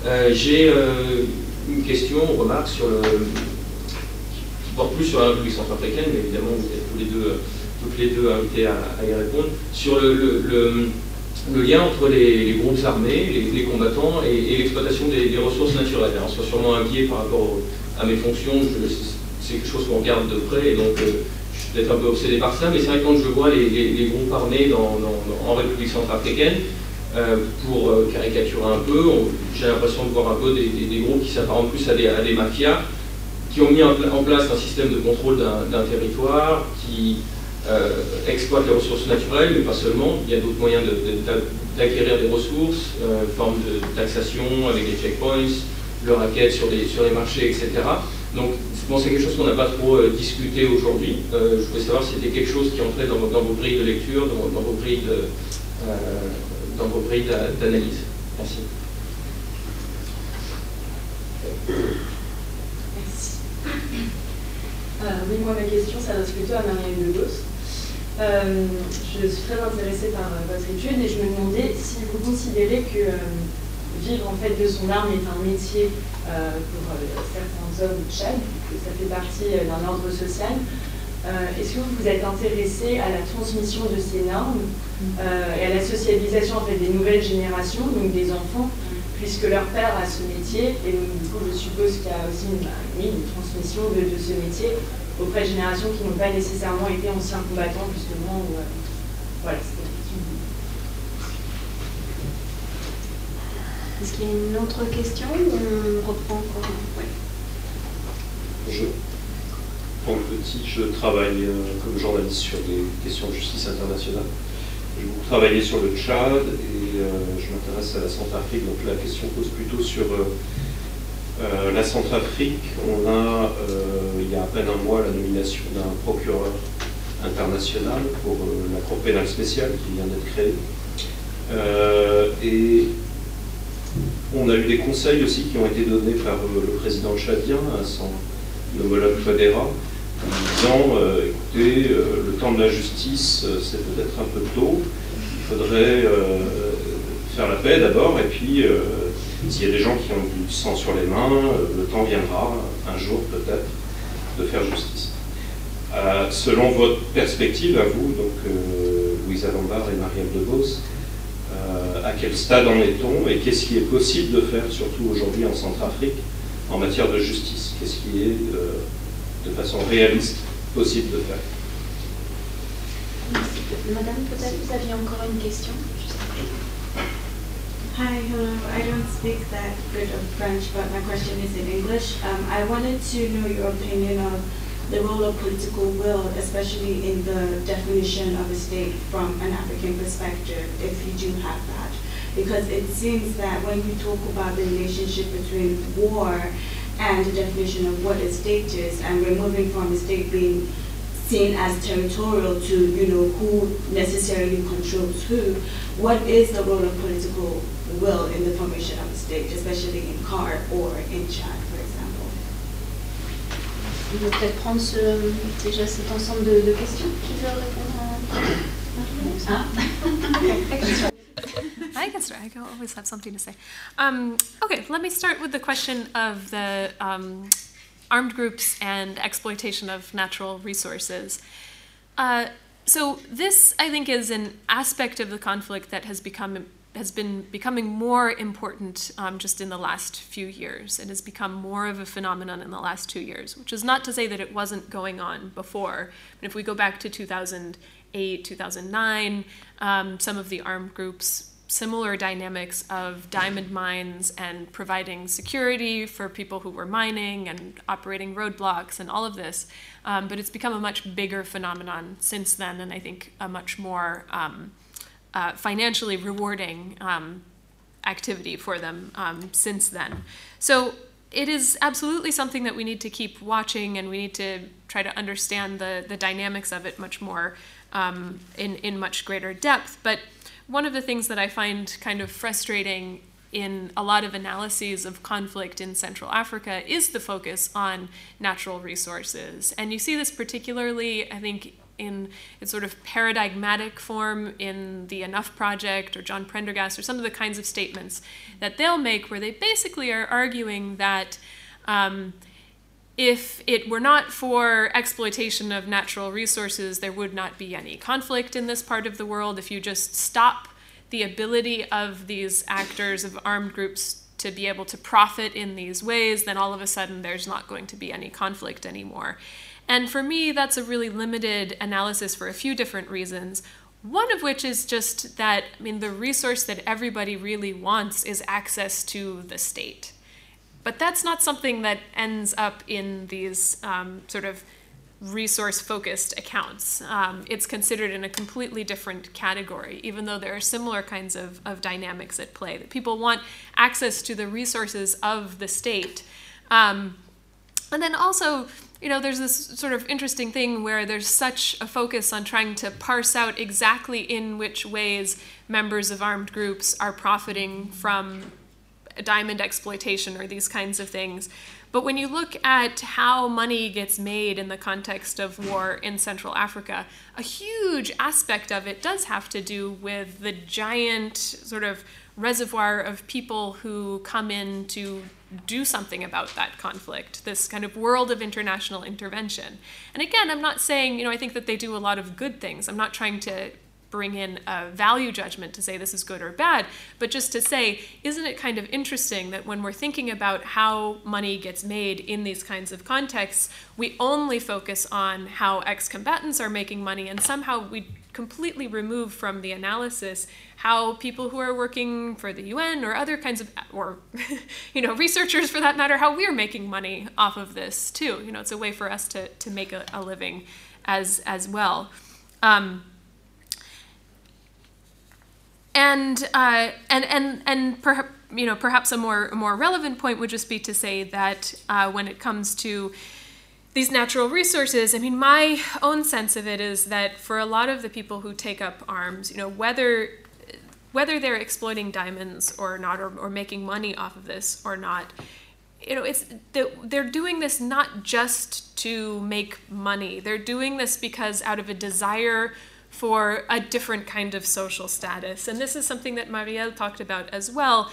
Euh, J'ai euh, une question, remarque sur qui porte plus sur la République centrafricaine, mais évidemment vous êtes tous les deux, toutes les deux invités à, y répondre, sur le, lien entre les, groupes armés, les, combattants et, l'exploitation des, ressources naturelles. Alors, je suis sûrement inquiet par rapport à mes fonctions, c'est quelque chose qu'on regarde de près, et donc euh, je suis peut-être un peu obsédé par ça, mais c'est vrai que quand je vois les, groupes armés en République centrafricaine, euh, pour euh, caricaturer un peu, j'ai l'impression de voir un peu des, groupes qui s'apparentent plus à des, mafias, qui ont mis en, place un système de contrôle d'un territoire, qui euh, exploitent les ressources naturelles, mais pas seulement, il y a d'autres moyens d'acquérir de, de, des ressources, forme de taxation avec des checkpoints, le racket sur les marchés, etc. Donc c'est quelque chose qu'on n'a pas trop euh, discuté aujourd'hui. Euh, je voulais savoir si c'était quelque chose qui entrait dans, vos grilles de lecture, dans, vos grilles euh, dans vos grilles d'analyse. Merci. Merci. oui, moi ma question s'adresse plutôt à Marianne Legos. Euh, je suis très intéressée par votre étude et je me demandais si vous considérez que vivre en fait de son arme est un métier euh, pour euh, certains hommes de Tchad, ça fait partie euh, d'un ordre social. Est-ce que vous vous êtes intéressé à la transmission de ces normes et à la socialisation des nouvelles générations, donc des enfants, puisque leur père a ce métier, et donc du coup je suppose qu'il y a aussi une, une transmission de, de, ce métier auprès de générations qui n'ont pas nécessairement été anciens combattants justement. Ou, voilà, Est-ce qu'il y a une autre question on reprend encore ouais. Je, le petit, je travaille euh, comme journaliste sur des questions de justice internationale. travaillé sur le Tchad et je m'intéresse à la Centrafrique, donc la question pose plutôt sur la Centrafrique. On a, il y a à peine un mois, la nomination d'un procureur international pour la Cour pénale spéciale qui vient d'être créée. et on a eu des conseils aussi qui ont été donnés par le président tchadien son homologue Fadera, disant euh, écoutez, euh, le temps de la justice, euh, c'est peut-être un peu tôt, il faudrait faire la paix d'abord, et puis s'il y a des gens qui ont du sang sur les mains, le temps viendra, un jour peut-être, de faire justice. selon votre perspective, à vous, donc Louisa Lombard et Marielle Debos, à quel stade en est-on et qu'est-ce qui est possible de faire, surtout aujourd'hui en Centrafrique, en matière de justice? Qu'est-ce qui est de façon réaliste possible de faire? Madame, peut-être vous aviez encore une question? Hi, hello. I don't speak that good of French, but my question is in English. Um, I wanted to know your opinion of the role of political will, especially in the definition of a state from an African perspective, if you do have that. Because it seems that when you talk about the relationship between war and the definition of what a state is, and we're moving from a state being seen as territorial to, you know, who necessarily controls who, what is the role of political will in the formation of a state, especially in CAR or in example? On peut peut-être prendre ce, déjà cet ensemble de, de questions qui veulent répondre à... Ah. I can start. I always have something to say. Um, okay, let me start with the question of the um, armed groups and exploitation of natural resources. Uh, so this, I think, is an aspect of the conflict that has become has been becoming more important um, just in the last few years. It has become more of a phenomenon in the last two years, which is not to say that it wasn't going on before. But if we go back to 2008, 2009, um, some of the armed groups similar dynamics of diamond mines and providing security for people who were mining and operating roadblocks and all of this. Um, but it's become a much bigger phenomenon since then, and I think a much more um, uh, financially rewarding um, activity for them um, since then. So it is absolutely something that we need to keep watching, and we need to try to understand the, the dynamics of it much more um, in, in much greater depth. But one of the things that I find kind of frustrating in a lot of analyses of conflict in Central Africa is the focus on natural resources. And you see this particularly, I think, in its sort of paradigmatic form in the Enough Project or John Prendergast or some of the kinds of statements that they'll make where they basically are arguing that. Um, if it were not for exploitation of natural resources, there would not be any conflict in this part of the world. If you just stop the ability of these actors of armed groups to be able to profit in these ways, then all of a sudden there's not going to be any conflict anymore. And for me, that's a really limited analysis for a few different reasons. One of which is just that, I mean, the resource that everybody really wants is access to the state. But that's not something that ends up in these um, sort of resource focused accounts. Um, it's considered in a completely different category, even though there are similar kinds of, of dynamics at play. That people want access to the resources of the state. Um, and then also, you know, there's this sort of interesting thing where there's such a focus on trying to parse out exactly in which ways members of armed groups are profiting from diamond exploitation or these kinds of things. But when you look at how money gets made in the context of war in Central Africa, a huge aspect of it does have to do with the giant sort of reservoir of people who come in to do something about that conflict, this kind of world of international intervention. And again, I'm not saying, you know, I think that they do a lot of good things. I'm not trying to bring in a value judgment to say this is good or bad, but just to say, isn't it kind of interesting that when we're thinking about how money gets made in these kinds of contexts, we only focus on how ex combatants are making money, and somehow we completely remove from the analysis how people who are working for the UN or other kinds of or you know researchers for that matter how we're making money off of this too. You know it's a way for us to to make a, a living as as well. Um, and uh, and and and perhaps you know perhaps a more more relevant point would just be to say that uh, when it comes to these natural resources, I mean, my own sense of it is that for a lot of the people who take up arms, you know, whether whether they're exploiting diamonds or not, or, or making money off of this or not, you know, it's they're doing this not just to make money. They're doing this because out of a desire for a different kind of social status. And this is something that Marielle talked about as well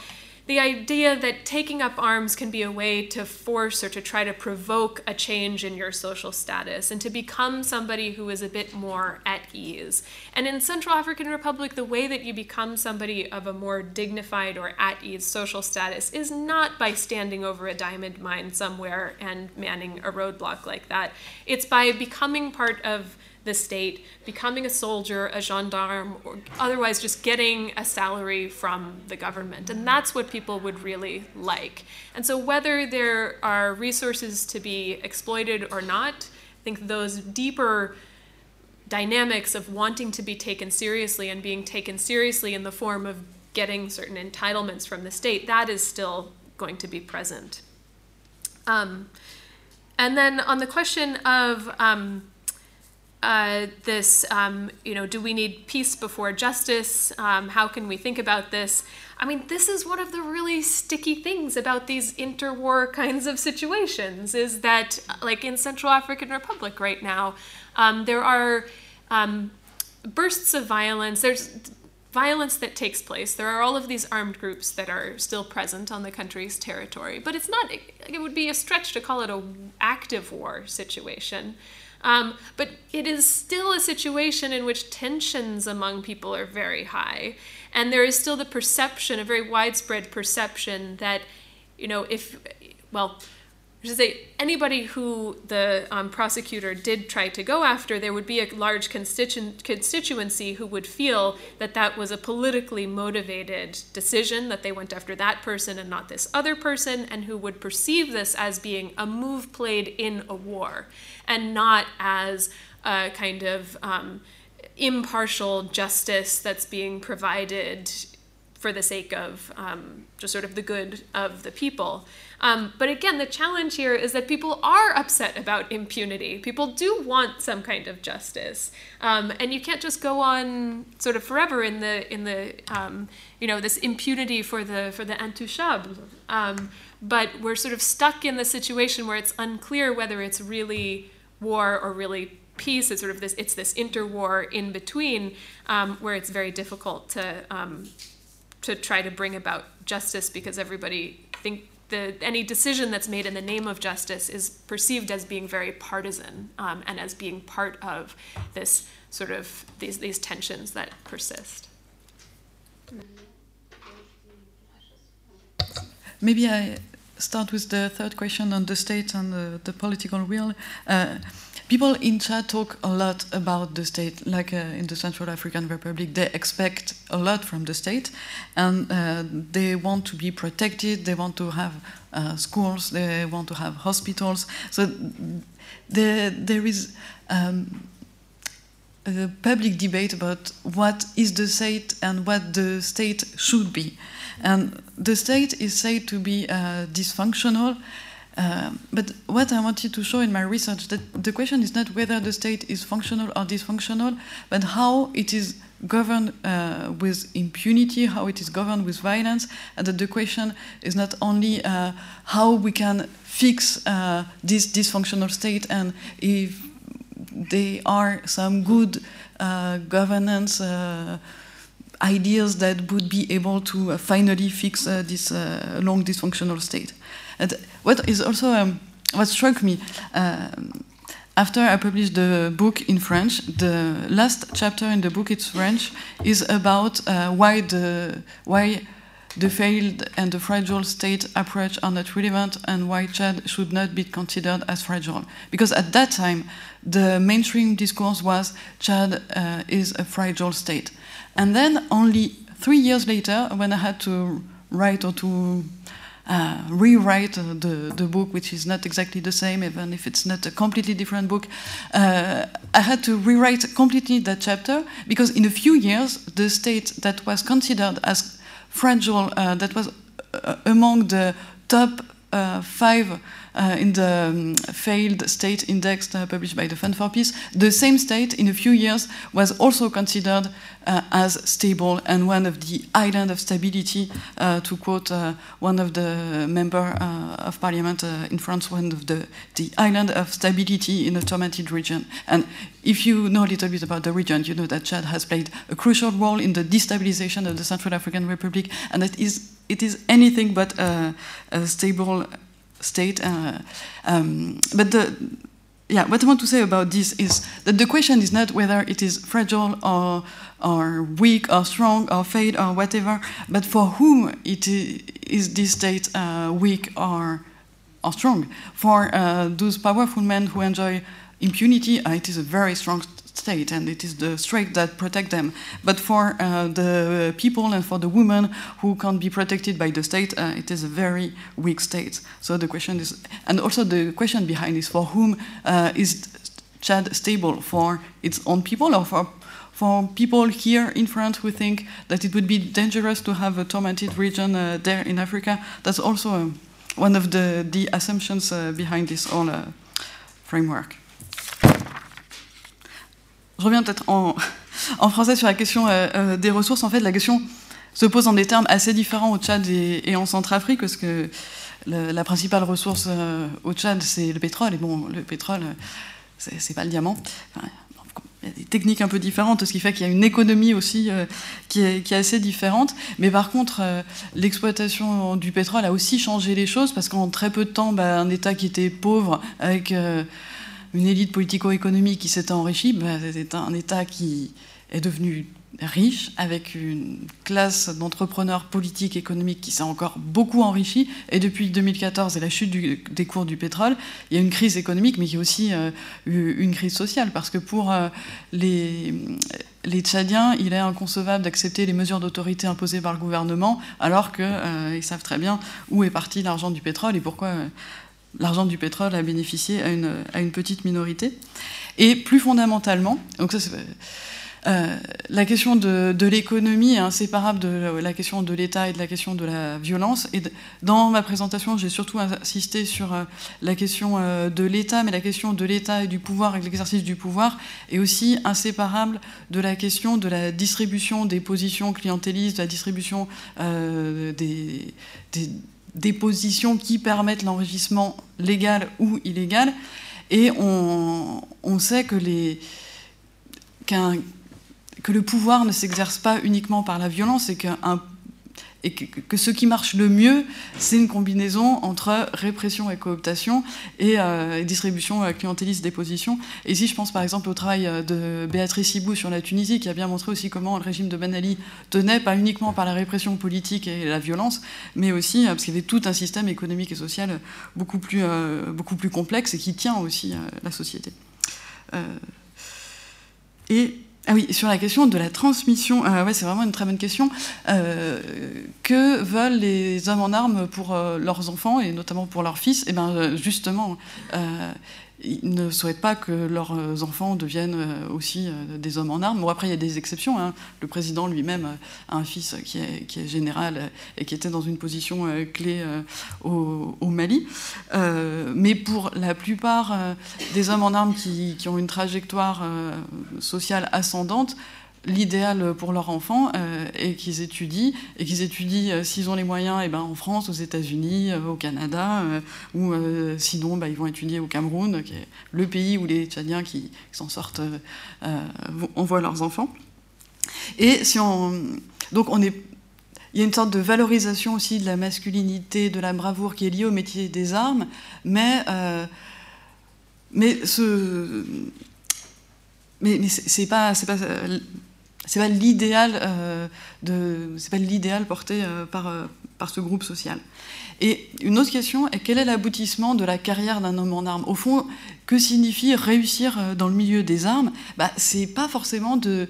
the idea that taking up arms can be a way to force or to try to provoke a change in your social status and to become somebody who is a bit more at ease. And in Central African Republic, the way that you become somebody of a more dignified or at ease social status is not by standing over a diamond mine somewhere and manning a roadblock like that. It's by becoming part of the state, becoming a soldier, a gendarme, or otherwise just getting a salary from the government. And that's what people would really like. And so, whether there are resources to be exploited or not, I think those deeper dynamics of wanting to be taken seriously and being taken seriously in the form of getting certain entitlements from the state, that is still going to be present. Um, and then on the question of um, uh, this, um, you know, do we need peace before justice? Um, how can we think about this? I mean, this is one of the really sticky things about these interwar kinds of situations is that, like in Central African Republic right now, um, there are um, bursts of violence. There's violence that takes place. There are all of these armed groups that are still present on the country's territory, but it's not. It would be a stretch to call it a active war situation. Um, but it is still a situation in which tensions among people are very high. And there is still the perception, a very widespread perception, that, you know, if, well, I should say, anybody who the um, prosecutor did try to go after, there would be a large constitu- constituency who would feel that that was a politically motivated decision, that they went after that person and not this other person, and who would perceive this as being a move played in a war and not as a kind of um, impartial justice that's being provided for the sake of um, just sort of the good of the people. Um, but again, the challenge here is that people are upset about impunity. People do want some kind of justice, um, and you can't just go on sort of forever in the in the um, you know this impunity for the for the intouchables. Um, but we're sort of stuck in the situation where it's unclear whether it's really war or really peace. It's sort of this it's this interwar in between um, where it's very difficult to um, to try to bring about justice because everybody think the, any decision that's made in the name of justice is perceived as being very partisan um, and as being part of this sort of these, these tensions that persist. Maybe I start with the third question on the state and the, the political will. Uh, people in Chad talk a lot about the state, like uh, in the Central African Republic. They expect a lot from the state, and uh, they want to be protected. They want to have uh, schools. They want to have hospitals. So the, there is. Um, a public debate about what is the state and what the state should be. And the state is said to be uh, dysfunctional, uh, but what I wanted to show in my research that the question is not whether the state is functional or dysfunctional, but how it is governed uh, with impunity, how it is governed with violence, and that the question is not only uh, how we can fix uh, this dysfunctional state and if there are some good uh, governance ideas that would be able to finally fix this long dysfunctional state. And what is also um, what struck me um, after I published the book in French, the last chapter in the book, it's French, is about uh, why the why the failed and the fragile state approach are not relevant and why Chad should not be considered as fragile. Because at that time, the mainstream discourse was Chad uh, is a fragile state. And then only three years later, when I had to write or to uh, rewrite the, the book, which is not exactly the same, even if it's not a completely different book. Uh, I had to rewrite completely that chapter because in a few years, the state that was considered as fragile, uh, that was uh, among the top uh, five uh, in the um, failed state index uh, published by the Fund for Peace, the same state in a few years was also considered uh, as stable and one of the island of stability, uh, to quote uh, one of the member uh, of parliament in France, one of the, the island of stability in a tormented region. And if you know a little bit about the region, you know that Chad has played a crucial role in the destabilization of the Central African Republic, and that is it is anything but a, a stable state. Uh, um, but the, yeah, what I want to say about this is that the question is not whether it is fragile or, or weak or strong or failed or whatever, but for whom it is, is this state uh, weak or, or strong. For uh, those powerful men who enjoy impunity, it is a very strong state and it is the state that protect them. But for uh, the people and for the women who can't be protected by the state, uh, it is a very weak state. So the question is, and also the question behind is for whom uh, is Chad stable? For its own people or for for people here in France who think that it would be dangerous to have a tormented region uh, there in Africa? That's also um, one of the, the assumptions uh, behind this whole uh, framework. Je reviens peut-être en, français sur la question euh, euh, des ressources. En fait, la question se pose en des termes assez différents au Tchad et, en Centrafrique, parce que la principale ressource euh, au Tchad, c'est le pétrole. Et bon, le pétrole, c'est pas le diamant. Il y a des techniques un peu différentes, ce qui fait qu'il y a une économie aussi qui, est, assez différente. Mais par contre, l'exploitation du pétrole a aussi changé les choses, parce qu'en très peu de temps, bah, un État qui était pauvre, avec une élite politico-économique qui s'est enrichie, bah, c'est un État qui est devenu riche, avec une classe d'entrepreneurs politiques, économiques qui s'est encore beaucoup enrichie. Et depuis 2014 et la chute des cours du pétrole, il y a une crise économique, mais il y a aussi euh, une crise sociale, parce que pour euh, les, les Tchadiens, il est inconcevable d'accepter les mesures d'autorité imposées par le gouvernement, alors qu'ils euh, savent très bien où est parti l'argent du pétrole et pourquoi l'argent du pétrole a bénéficié à une, petite minorité. Et plus fondamentalement, donc ça euh, la question de, l'économie est inséparable de la question de l'État et de la question de la violence. Et dans ma présentation, j'ai surtout insisté sur euh, la question euh, de l'État, mais la question de l'État et du pouvoir et de l'exercice du pouvoir est aussi inséparable de la question de la distribution des positions clientélistes, de la distribution des, des positions qui permettent l'enrichissement légal ou illégal. Et on, on sait que les que le pouvoir ne s'exerce pas uniquement par la violence et, qu'un, et que, ce qui marche le mieux, c'est une combinaison entre répression et cooptation et, euh, distribution euh, clientéliste des positions. Et ici, je pense par exemple au travail de Béatrice Hibou sur la Tunisie, qui a bien montré aussi comment le régime de Ben Ali tenait, pas uniquement par la répression politique et la violence, mais aussi parce qu'il y avait tout un système économique et social beaucoup plus, euh, beaucoup plus complexe et qui tient aussi la société. et ah oui, sur la question de la transmission, euh, ouais, c'est vraiment une très bonne question. Euh, que veulent les hommes en armes pour euh, leurs enfants et notamment pour leurs fils? Eh bien, justement, ils ne souhaitent pas que leurs enfants deviennent aussi des hommes en armes. Bon, après, il y a des exceptions. Hein. Le président lui-même a un fils qui est, général et qui était dans une position clé au, Mali. mais pour la plupart des hommes en armes qui ont une trajectoire sociale ascendante, l'idéal pour leurs enfants euh, est qu'ils étudient et qu'ils étudient euh, s'ils ont les moyens et ben, en France, aux États-Unis, euh, au Canada ou sinon ben, ils vont étudier au Cameroun qui est le pays où les Tchadiens qui, s'en sortent envoient leurs enfants. Et si on donc on est il y a une sorte de valorisation aussi de la masculinité, de la bravoure qui est liée au métier des armes, mais, mais ce, mais, mais c'est pas pas c'est pas l'idéal euh, pas l'idéal porté euh, par euh, par ce groupe social. Et une autre question est quel est l'aboutissement de la carrière d'un homme en armes? Au fond, que signifie réussir dans le milieu des armes? Bah, c'est pas forcément de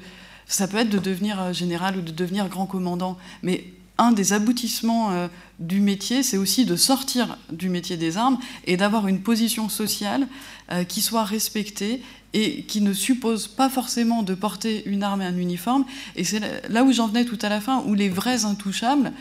ça peut être de devenir général ou de devenir grand commandant, mais un des aboutissements du métier, c'est aussi de sortir du métier des armes et d'avoir une position sociale qui soit respectée et qui ne suppose pas forcément de porter une arme et un uniforme. Et c'est là où j'en venais tout à la fin, où les vrais intouchables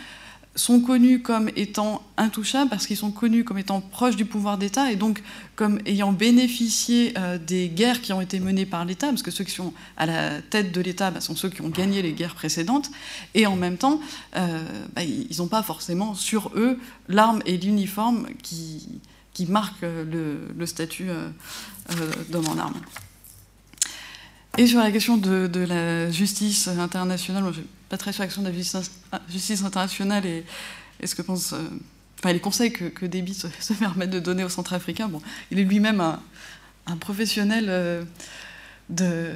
sont connus comme étant intouchables parce qu'ils sont connus comme étant proches du pouvoir d'État et donc comme ayant bénéficié euh, des guerres qui ont été menées par l'État, parce que ceux qui sont à la tête de l'État bah, sont ceux qui ont gagné les guerres précédentes, et en même temps, euh, bah, ils n'ont pas forcément sur eux l'arme et l'uniforme qui, qui marquent le, le statut euh, d'homme en armes. Et sur la question de, la justice internationale, moi, pas très sur l'action de la justice, justice internationale et, ce que pense. Euh, enfin, les conseils que, que Déby se, se, permet de donner au centrafricain. Bon, il est lui-même un, un, professionnel euh, de.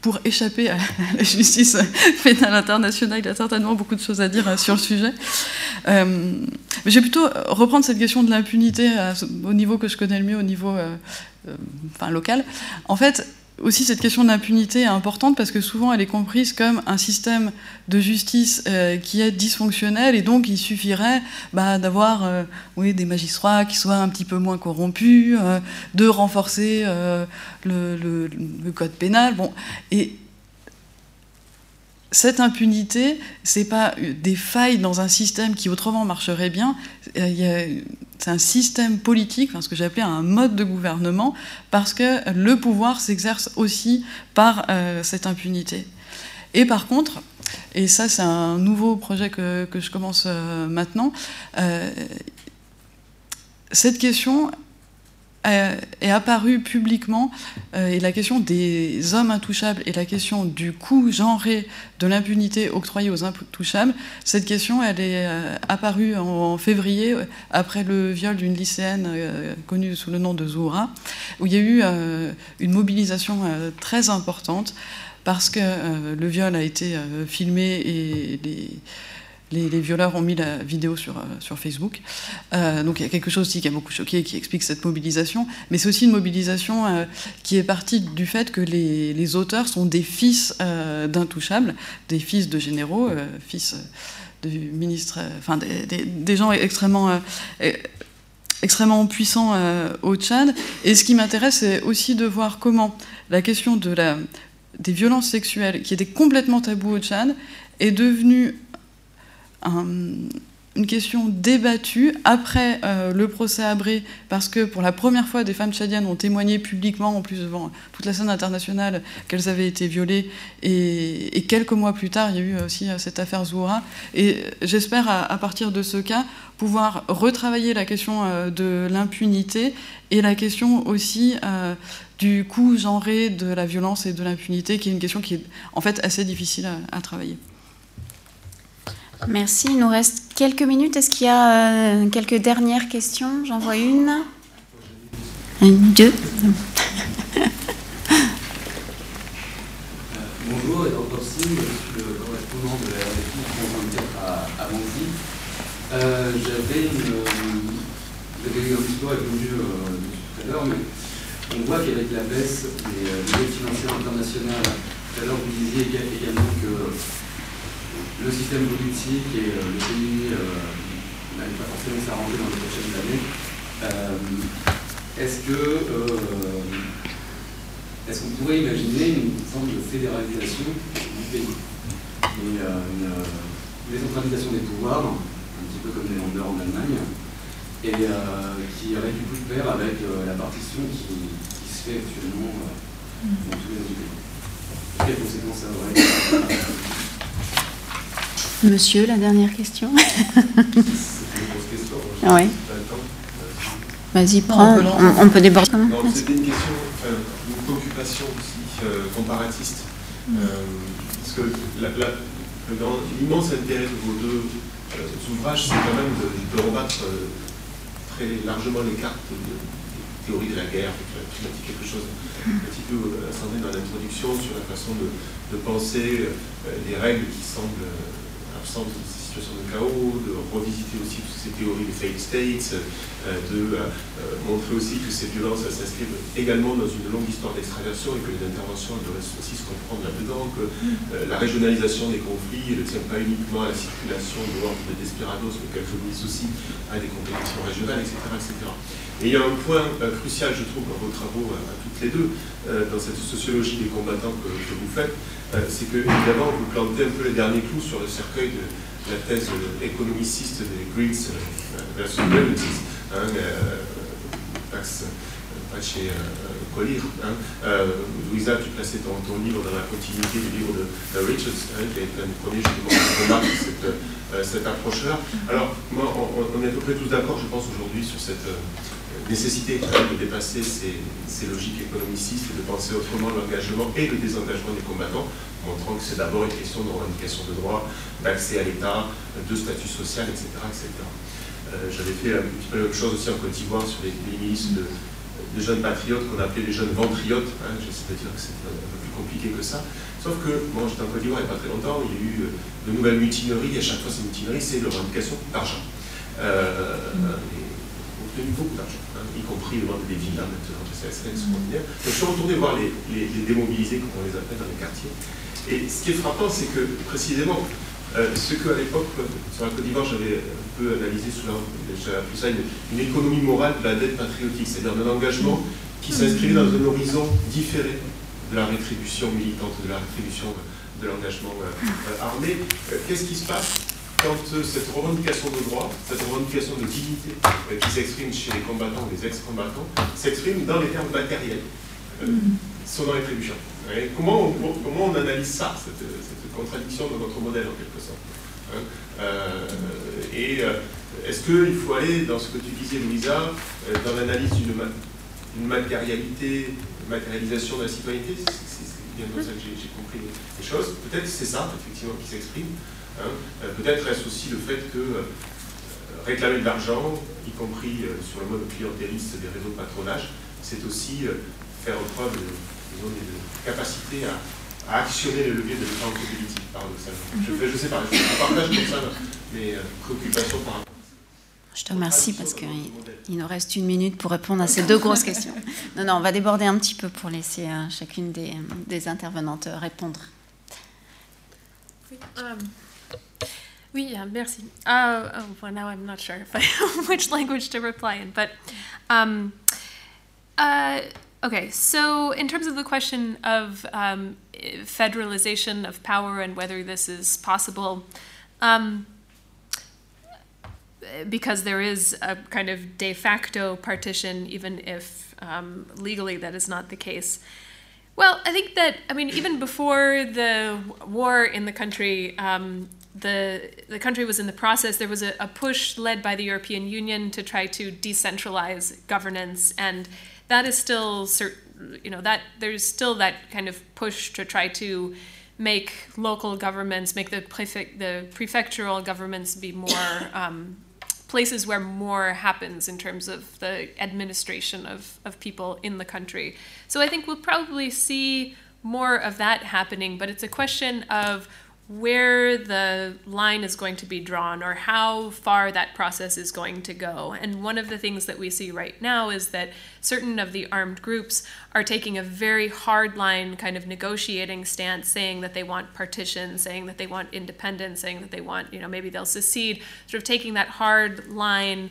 Pour échapper à la justice pénale internationale, il a certainement beaucoup de choses à dire euh, sur le sujet. Euh, mais je vais plutôt reprendre cette question de l'impunité au niveau que je connais le mieux, au niveau euh, enfin, local. En fait, aussi cette question de l'impunité est importante parce que souvent elle est comprise comme un système de justice euh, qui est dysfonctionnel et donc il suffirait bah, d'avoir euh, des magistrats qui soient un petit peu moins corrompus, euh, de renforcer le, code pénal. Bon, et cette impunité, c'est pas des failles dans un système qui autrement marcherait bien. C'est un système politique, ce que j'appelais un mode de gouvernement, parce que le pouvoir s'exerce aussi par euh, cette impunité. Et par contre, et ça c'est un nouveau projet que, que je commence euh, maintenant, euh, cette question est apparue publiquement euh, et la question des hommes intouchables et la question du coût genré de l'impunité octroyée aux intouchables, cette question elle est euh, apparue en, février après le viol d'une lycéenne euh, connue sous le nom de Zoura, où il y a eu euh, une mobilisation euh, très importante parce que euh, le viol a été filmé et les les, violeurs ont mis la vidéo sur, euh, Facebook. Euh, donc il y a quelque chose aussi qui a beaucoup choqué, qui explique cette mobilisation. Mais c'est aussi une mobilisation euh, qui est partie du fait que les, auteurs sont des fils d'intouchables, des fils de généraux, fils de ministres, enfin des, gens extrêmement extrêmement puissants au Tchad. Et ce qui m'intéresse, c'est aussi de voir comment la question des violences sexuelles, qui était complètement tabou au Tchad, est devenue un, une question débattue après euh, le procès Abré, parce que pour la première fois, des femmes tchadiennes ont témoigné publiquement, en plus devant toute la scène internationale, qu'elles avaient été violées. Et, quelques mois plus tard, il y a eu aussi euh, cette affaire Zoura. Et j'espère, à, partir de ce cas, pouvoir retravailler la question euh, de l'impunité et la question aussi euh, du coût genré de la violence et de l'impunité, qui est une question qui est en fait assez difficile à travailler. Merci. Il nous reste quelques minutes. Est-ce qu'il y a euh, quelques dernières questions? J'en vois une. Une, deux. bonjour, et encore si, je suis le correspondant de la RFI 324 à, à. Euh, J'avais une. J'avais un petit peu répondu euh, tout à l'heure, mais on voit qu'avec la baisse des, des aides financières internationales, tout à l'heure vous disiez également que le système politique et euh, le pays euh, n'allent pas forcément s'arranger dans les prochaines années. Euh, est-ce que est-ce qu'on pourrait imaginer une forme de fédéralisation du pays? Et une décentralisation des pouvoirs, un petit peu comme les Länder en Allemagne, et qui aurait du coup de pair avec la partition qui, qui, se fait actuellement dans tous les pays. Quelles conséquences ça aurait? Monsieur, la dernière question. ah oui. Vas-y, prends. On peut, on, on peut déborder. C'était une question, euh, une préoccupation aussi euh, comparatiste. Mm. Euh, parce que l'immense intérêt de vos deux euh, ouvrages, c'est quand même de, de rebattre euh, très largement les cartes de, de, théorie de la guerre. Tu as dit quelque chose un petit peu ascendé dans l'introduction sur la façon de, de penser les règles qui semblent de situation de chaos, de revisiter aussi toutes ces théories des failed states, de montrer aussi que ces violences s'inscrivent également dans une longue histoire d'extraversion et que les interventions devraient aussi se comprendre là-dedans, que la régionalisation des conflits ne tient pas uniquement à la circulation de l'ordre de Desperados, mais qu'elle fournisse aussi à des compétitions régionales, etc. etc. Et il y a un point crucial, je trouve, dans vos travaux à toutes les deux, dans cette sociologie des combattants que, que vous faites, c'est que, évidemment, vous plantez un peu les derniers clous sur le cercueil de la thèse économiciste des Greens versus Realities, hein, Pax Pache Collier. Hein. Louisa, tu plaçais ton, ton, livre dans la continuité du livre de, Richards, hein, qui été un des premiers justement qui remarque cette, approche-là. Alors, moi, on, est à peu près tous d'accord, je pense, aujourd'hui, sur cette nécessité de dépasser ces, logiques économicistes et de penser autrement l'engagement et le désengagement des combattants, montrant que c'est d'abord une question de revendication de droits, d'accès à l'État, de statut social, etc. etc. Euh, J'avais fait un petit peu la même chose aussi en Côte d'Ivoire sur les, les milices de, de, jeunes patriotes qu'on appelait les jeunes ventriotes. Hein, J'essaie de dire que c'est un peu plus compliqué que ça. Sauf que, moi j'étais en Côte d'Ivoire il n'y a pas très longtemps, il y a eu de nouvelles mutineries, et à chaque fois ces mutineries, c'est le revendication d'argent. Euh, beaucoup d'argent, hein, y compris le des villas maintenant, c'est extraordinaire. Donc je suis retourné voir les, démobilisés, comme on les appelle dans les quartiers. Et ce qui est frappant, c'est que précisément, euh, ce qu'à l'époque, sur la Côte d'Ivoire, j'avais un peu analysé sous appelé ça une, économie morale de la dette patriotique, c'est-à-dire un engagement qui s'inscrivait dans un horizon différé de la rétribution militante, de la rétribution de l'engagement euh, armé. Euh, Qu'est-ce qui se passe? Quand euh, cette revendication de droit, cette revendication de dignité euh, qui s'exprime chez les combattants ou les ex-combattants, s'exprime dans les termes matériels, euh, son rétribution. Comment on, comment on analyse ça, cette, cette, contradiction dans notre modèle en quelque sorte hein euh, Et est-ce qu'il faut aller dans ce que tu disais, Louisa, dans l'analyse d'une matérialité, matérialisation de la citoyenneté? C'est bien comme ça que j'ai compris les choses. Peut-être que c'est ça, effectivement, qui s'exprime. Hein. Euh, Peut-être est-ce aussi le fait que euh, réclamer de l'argent, y compris euh, sur le mode clientéliste des réseaux de patronage, c'est aussi faire preuve de, disons, de capacité à, à, actionner les leviers de politique, paradoxalement. Je ne sais pas, je partage comme ça mes préoccupations par rapport je te remercie parce qu'il il nous reste une minute pour répondre à ces deux grosses questions. Non, non, on va déborder un petit peu pour laisser chacune des, des, intervenantes répondre. Um. Oui, yeah, merci. Uh, oh, well, now I'm not sure I, which language to reply in, but um, uh, okay. So, in terms of the question of um, federalization of power and whether this is possible, um, because there is a kind of de facto partition, even if um, legally that is not the case. Well, I think that I mean, even before the war in the country, um, the the country was in the process. There was a, a, push led by the European Union to try to decentralize governance, and that is still. You know that there's still that kind of push to try to make local governments, make the prefect the prefectural governments be more. Um, places where more happens in terms of the administration of, of people in the country. So I think we'll probably see more of that happening, but it's a question of where the line is going to be drawn or how far that process is going to go. And one of the things that we see right now is that certain of the armed groups are taking a very hard line kind of negotiating stance, saying that they want partition, saying that they want independence, saying that they want, you know, maybe they'll secede, sort of taking that hard line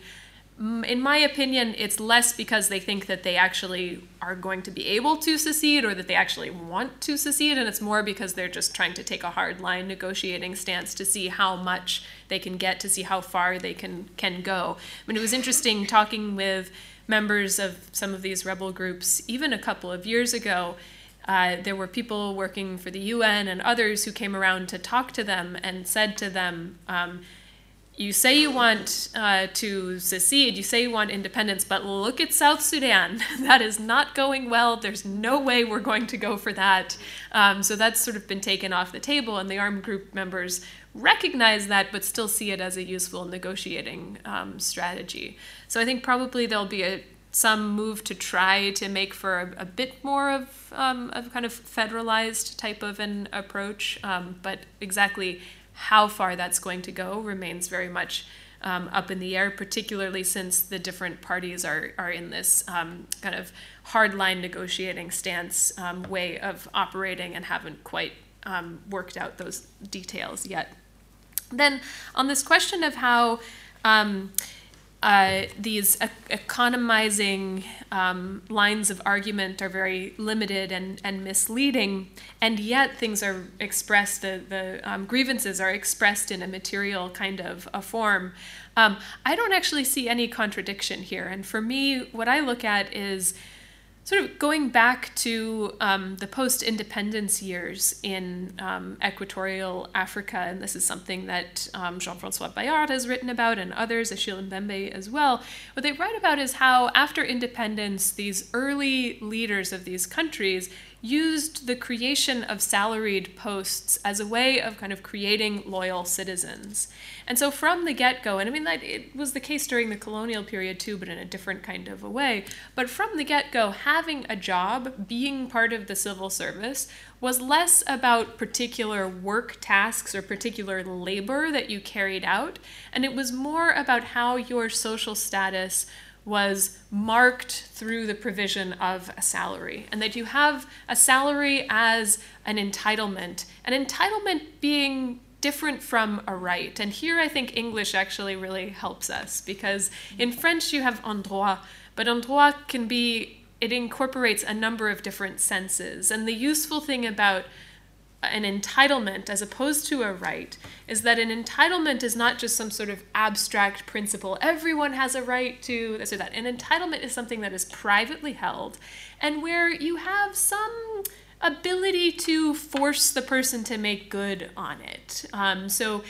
in my opinion, it's less because they think that they actually are going to be able to secede or that they actually want to secede, and it's more because they're just trying to take a hard line negotiating stance to see how much they can get, to see how far they can can go. I mean, it was interesting talking with members of some of these rebel groups even a couple of years ago. Uh, there were people working for the UN and others who came around to talk to them and said to them. Um, you say you want uh, to secede, you say you want independence, but look at South Sudan. that is not going well. There's no way we're going to go for that. Um, so that's sort of been taken off the table, and the armed group members recognize that, but still see it as a useful negotiating um, strategy. So I think probably there'll be a some move to try to make for a, a bit more of um, a kind of federalized type of an approach, um, but exactly how far that's going to go remains very much um, up in the air, particularly since the different parties are, are in this um, kind of hardline negotiating stance um, way of operating and haven't quite um, worked out those details yet. Then, on this question of how um, uh, these e- economizing um, lines of argument are very limited and, and misleading, and yet things are expressed, the, the um, grievances are expressed in a material kind of a form. Um, I don't actually see any contradiction here. And for me, what I look at is sort of going back to um, the post independence years in um, equatorial Africa, and this is something that um, Jean Francois Bayart has written about and others, Achille Mbembe as well. What they write about is how, after independence, these early leaders of these countries used the creation of salaried posts as a way of kind of creating loyal citizens. And so from the get go, and I mean, that it was the case during the colonial period too, but in a different kind of a way. But from the get go, having a job, being part of the civil service, was less about particular work tasks or particular labor that you carried out, and it was more about how your social status was marked through the provision of a salary, and that you have a salary as an entitlement, an entitlement being different from a right. And here I think English actually really helps us because in French you have un droit, but un droit can be, it incorporates a number of different senses. And the useful thing about an entitlement as opposed to a right is that an entitlement is not just some sort of abstract principle. Everyone has a right to this or that. An entitlement is something that is privately held and where you have some ability to force the person to make good on it. Um, so,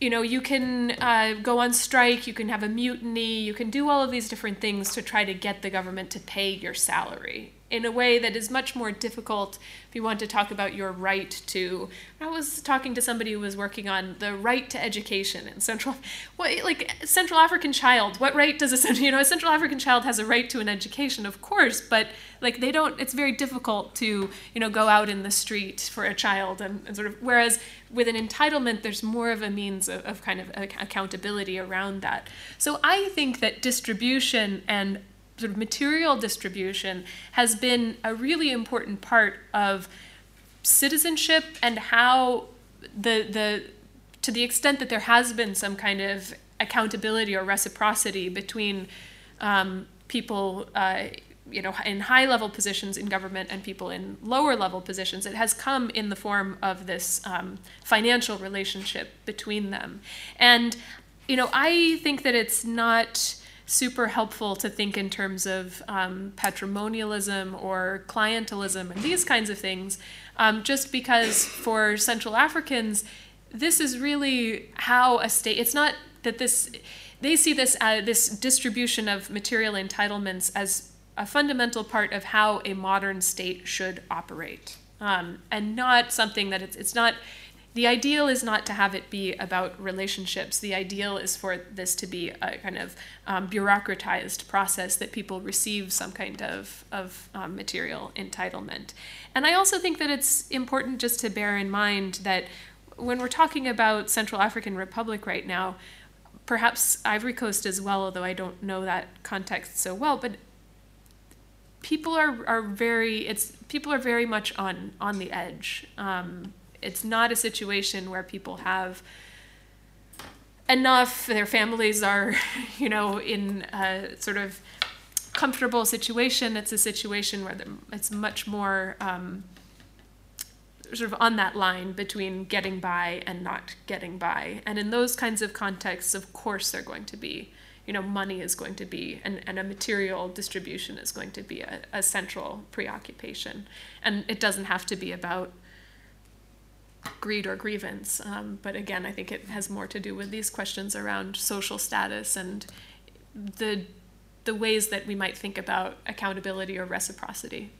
you know, you can uh, go on strike, you can have a mutiny, you can do all of these different things to try to get the government to pay your salary in a way that is much more difficult if you want to talk about your right to. I was talking to somebody who was working on the right to education in central what like central african child what right does a you know a central african child has a right to an education of course but like they don't it's very difficult to you know go out in the street for a child and, and sort of whereas with an entitlement there's more of a means of, of kind of accountability around that. So i think that distribution and sort of material distribution has been a really important part of citizenship and how the the to the extent that there has been some kind of accountability or reciprocity between um, people uh, you know in high level positions in government and people in lower level positions it has come in the form of this um, financial relationship between them. And you know i think that it's not super helpful to think in terms of um, patrimonialism or clientelism and these kinds of things, um, just because for Central Africans, this is really how a state, it's not that this, they see this, uh, this distribution of material entitlements as a fundamental part of how a modern state should operate. Um, and not something that it's, it's not the ideal is not to have it be about relationships. The ideal is for this to be a kind of um, bureaucratized process that people receive some kind of, of um, material entitlement. And I also think that it's important just to bear in mind that when we're talking about Central African Republic right now, perhaps Ivory Coast as well, although I don't know that context so well, but people are, are very it's people are very much on on the edge. Um, it's not a situation where people have enough their families are you know in a sort of comfortable situation. It's a situation where it's much more um, sort of on that line between getting by and not getting by. And in those kinds of contexts of course they're going to be you know money is going to be and, and a material distribution is going to be a, a central preoccupation. And it doesn't have to be about greed or grievance. Um, but again, I think it has more to do with these questions around social status and the the ways that we might think about accountability or reciprocity.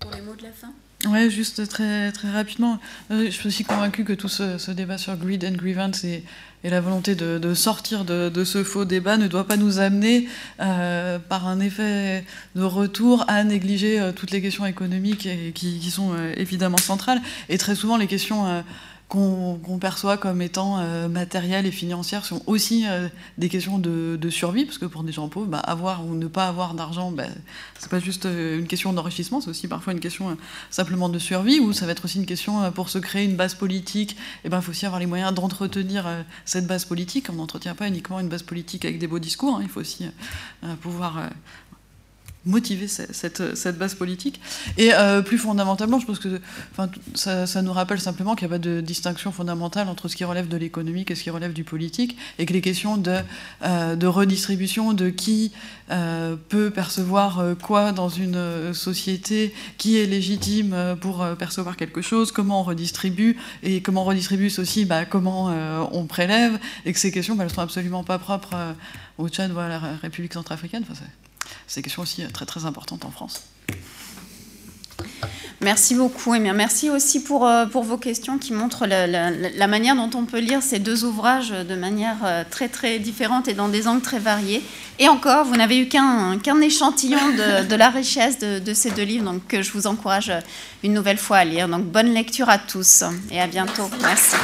Pour les mots de la fin. Oui, juste très, très rapidement. Je suis aussi convaincu que tout ce, débat sur greed and grievance et, la volonté de, sortir de, ce faux débat ne doit pas nous amener par un effet de retour à négliger toutes les questions économiques qui, qui, sont évidemment centrales. Et très souvent, les questions qu'on perçoit comme étant euh, matérielles et financières sont aussi euh, des questions de, survie, parce que pour des gens pauvres, bah, avoir ou ne pas avoir d'argent, bah, c'est pas juste euh, une question d'enrichissement, c'est aussi parfois une question simplement de survie, ou ça va être aussi une question pour se créer une base politique, et eh ben il faut aussi avoir les moyens d'entretenir cette base politique. On n'entretient pas uniquement une base politique avec des beaux discours, hein. il faut aussi pouvoir motiver cette, base politique. Et euh, plus fondamentalement, je pense que ça, nous rappelle simplement qu'il n'y a pas de distinction fondamentale entre ce qui relève de l'économique et ce qui relève du politique, et que les questions de, euh, redistribution, de qui euh, peut percevoir quoi dans une société, qui est légitime pour percevoir quelque chose, comment on redistribue, et comment on redistribue, aussi bah, comment on prélève, et que ces questions, bah, ne sont absolument pas propres au Tchad ou à la République centrafricaine. C'est une question aussi très très importante en France. Merci beaucoup, et merci aussi pour, euh, pour vos questions qui montrent la, manière dont on peut lire ces deux ouvrages de manière euh, très très différente et dans des angles très variés. Et encore, vous n'avez eu qu'un qu'un échantillon de, de, la richesse de, de, ces deux livres, donc que je vous encourage une nouvelle fois à lire. Donc bonne lecture à tous et à bientôt. merci.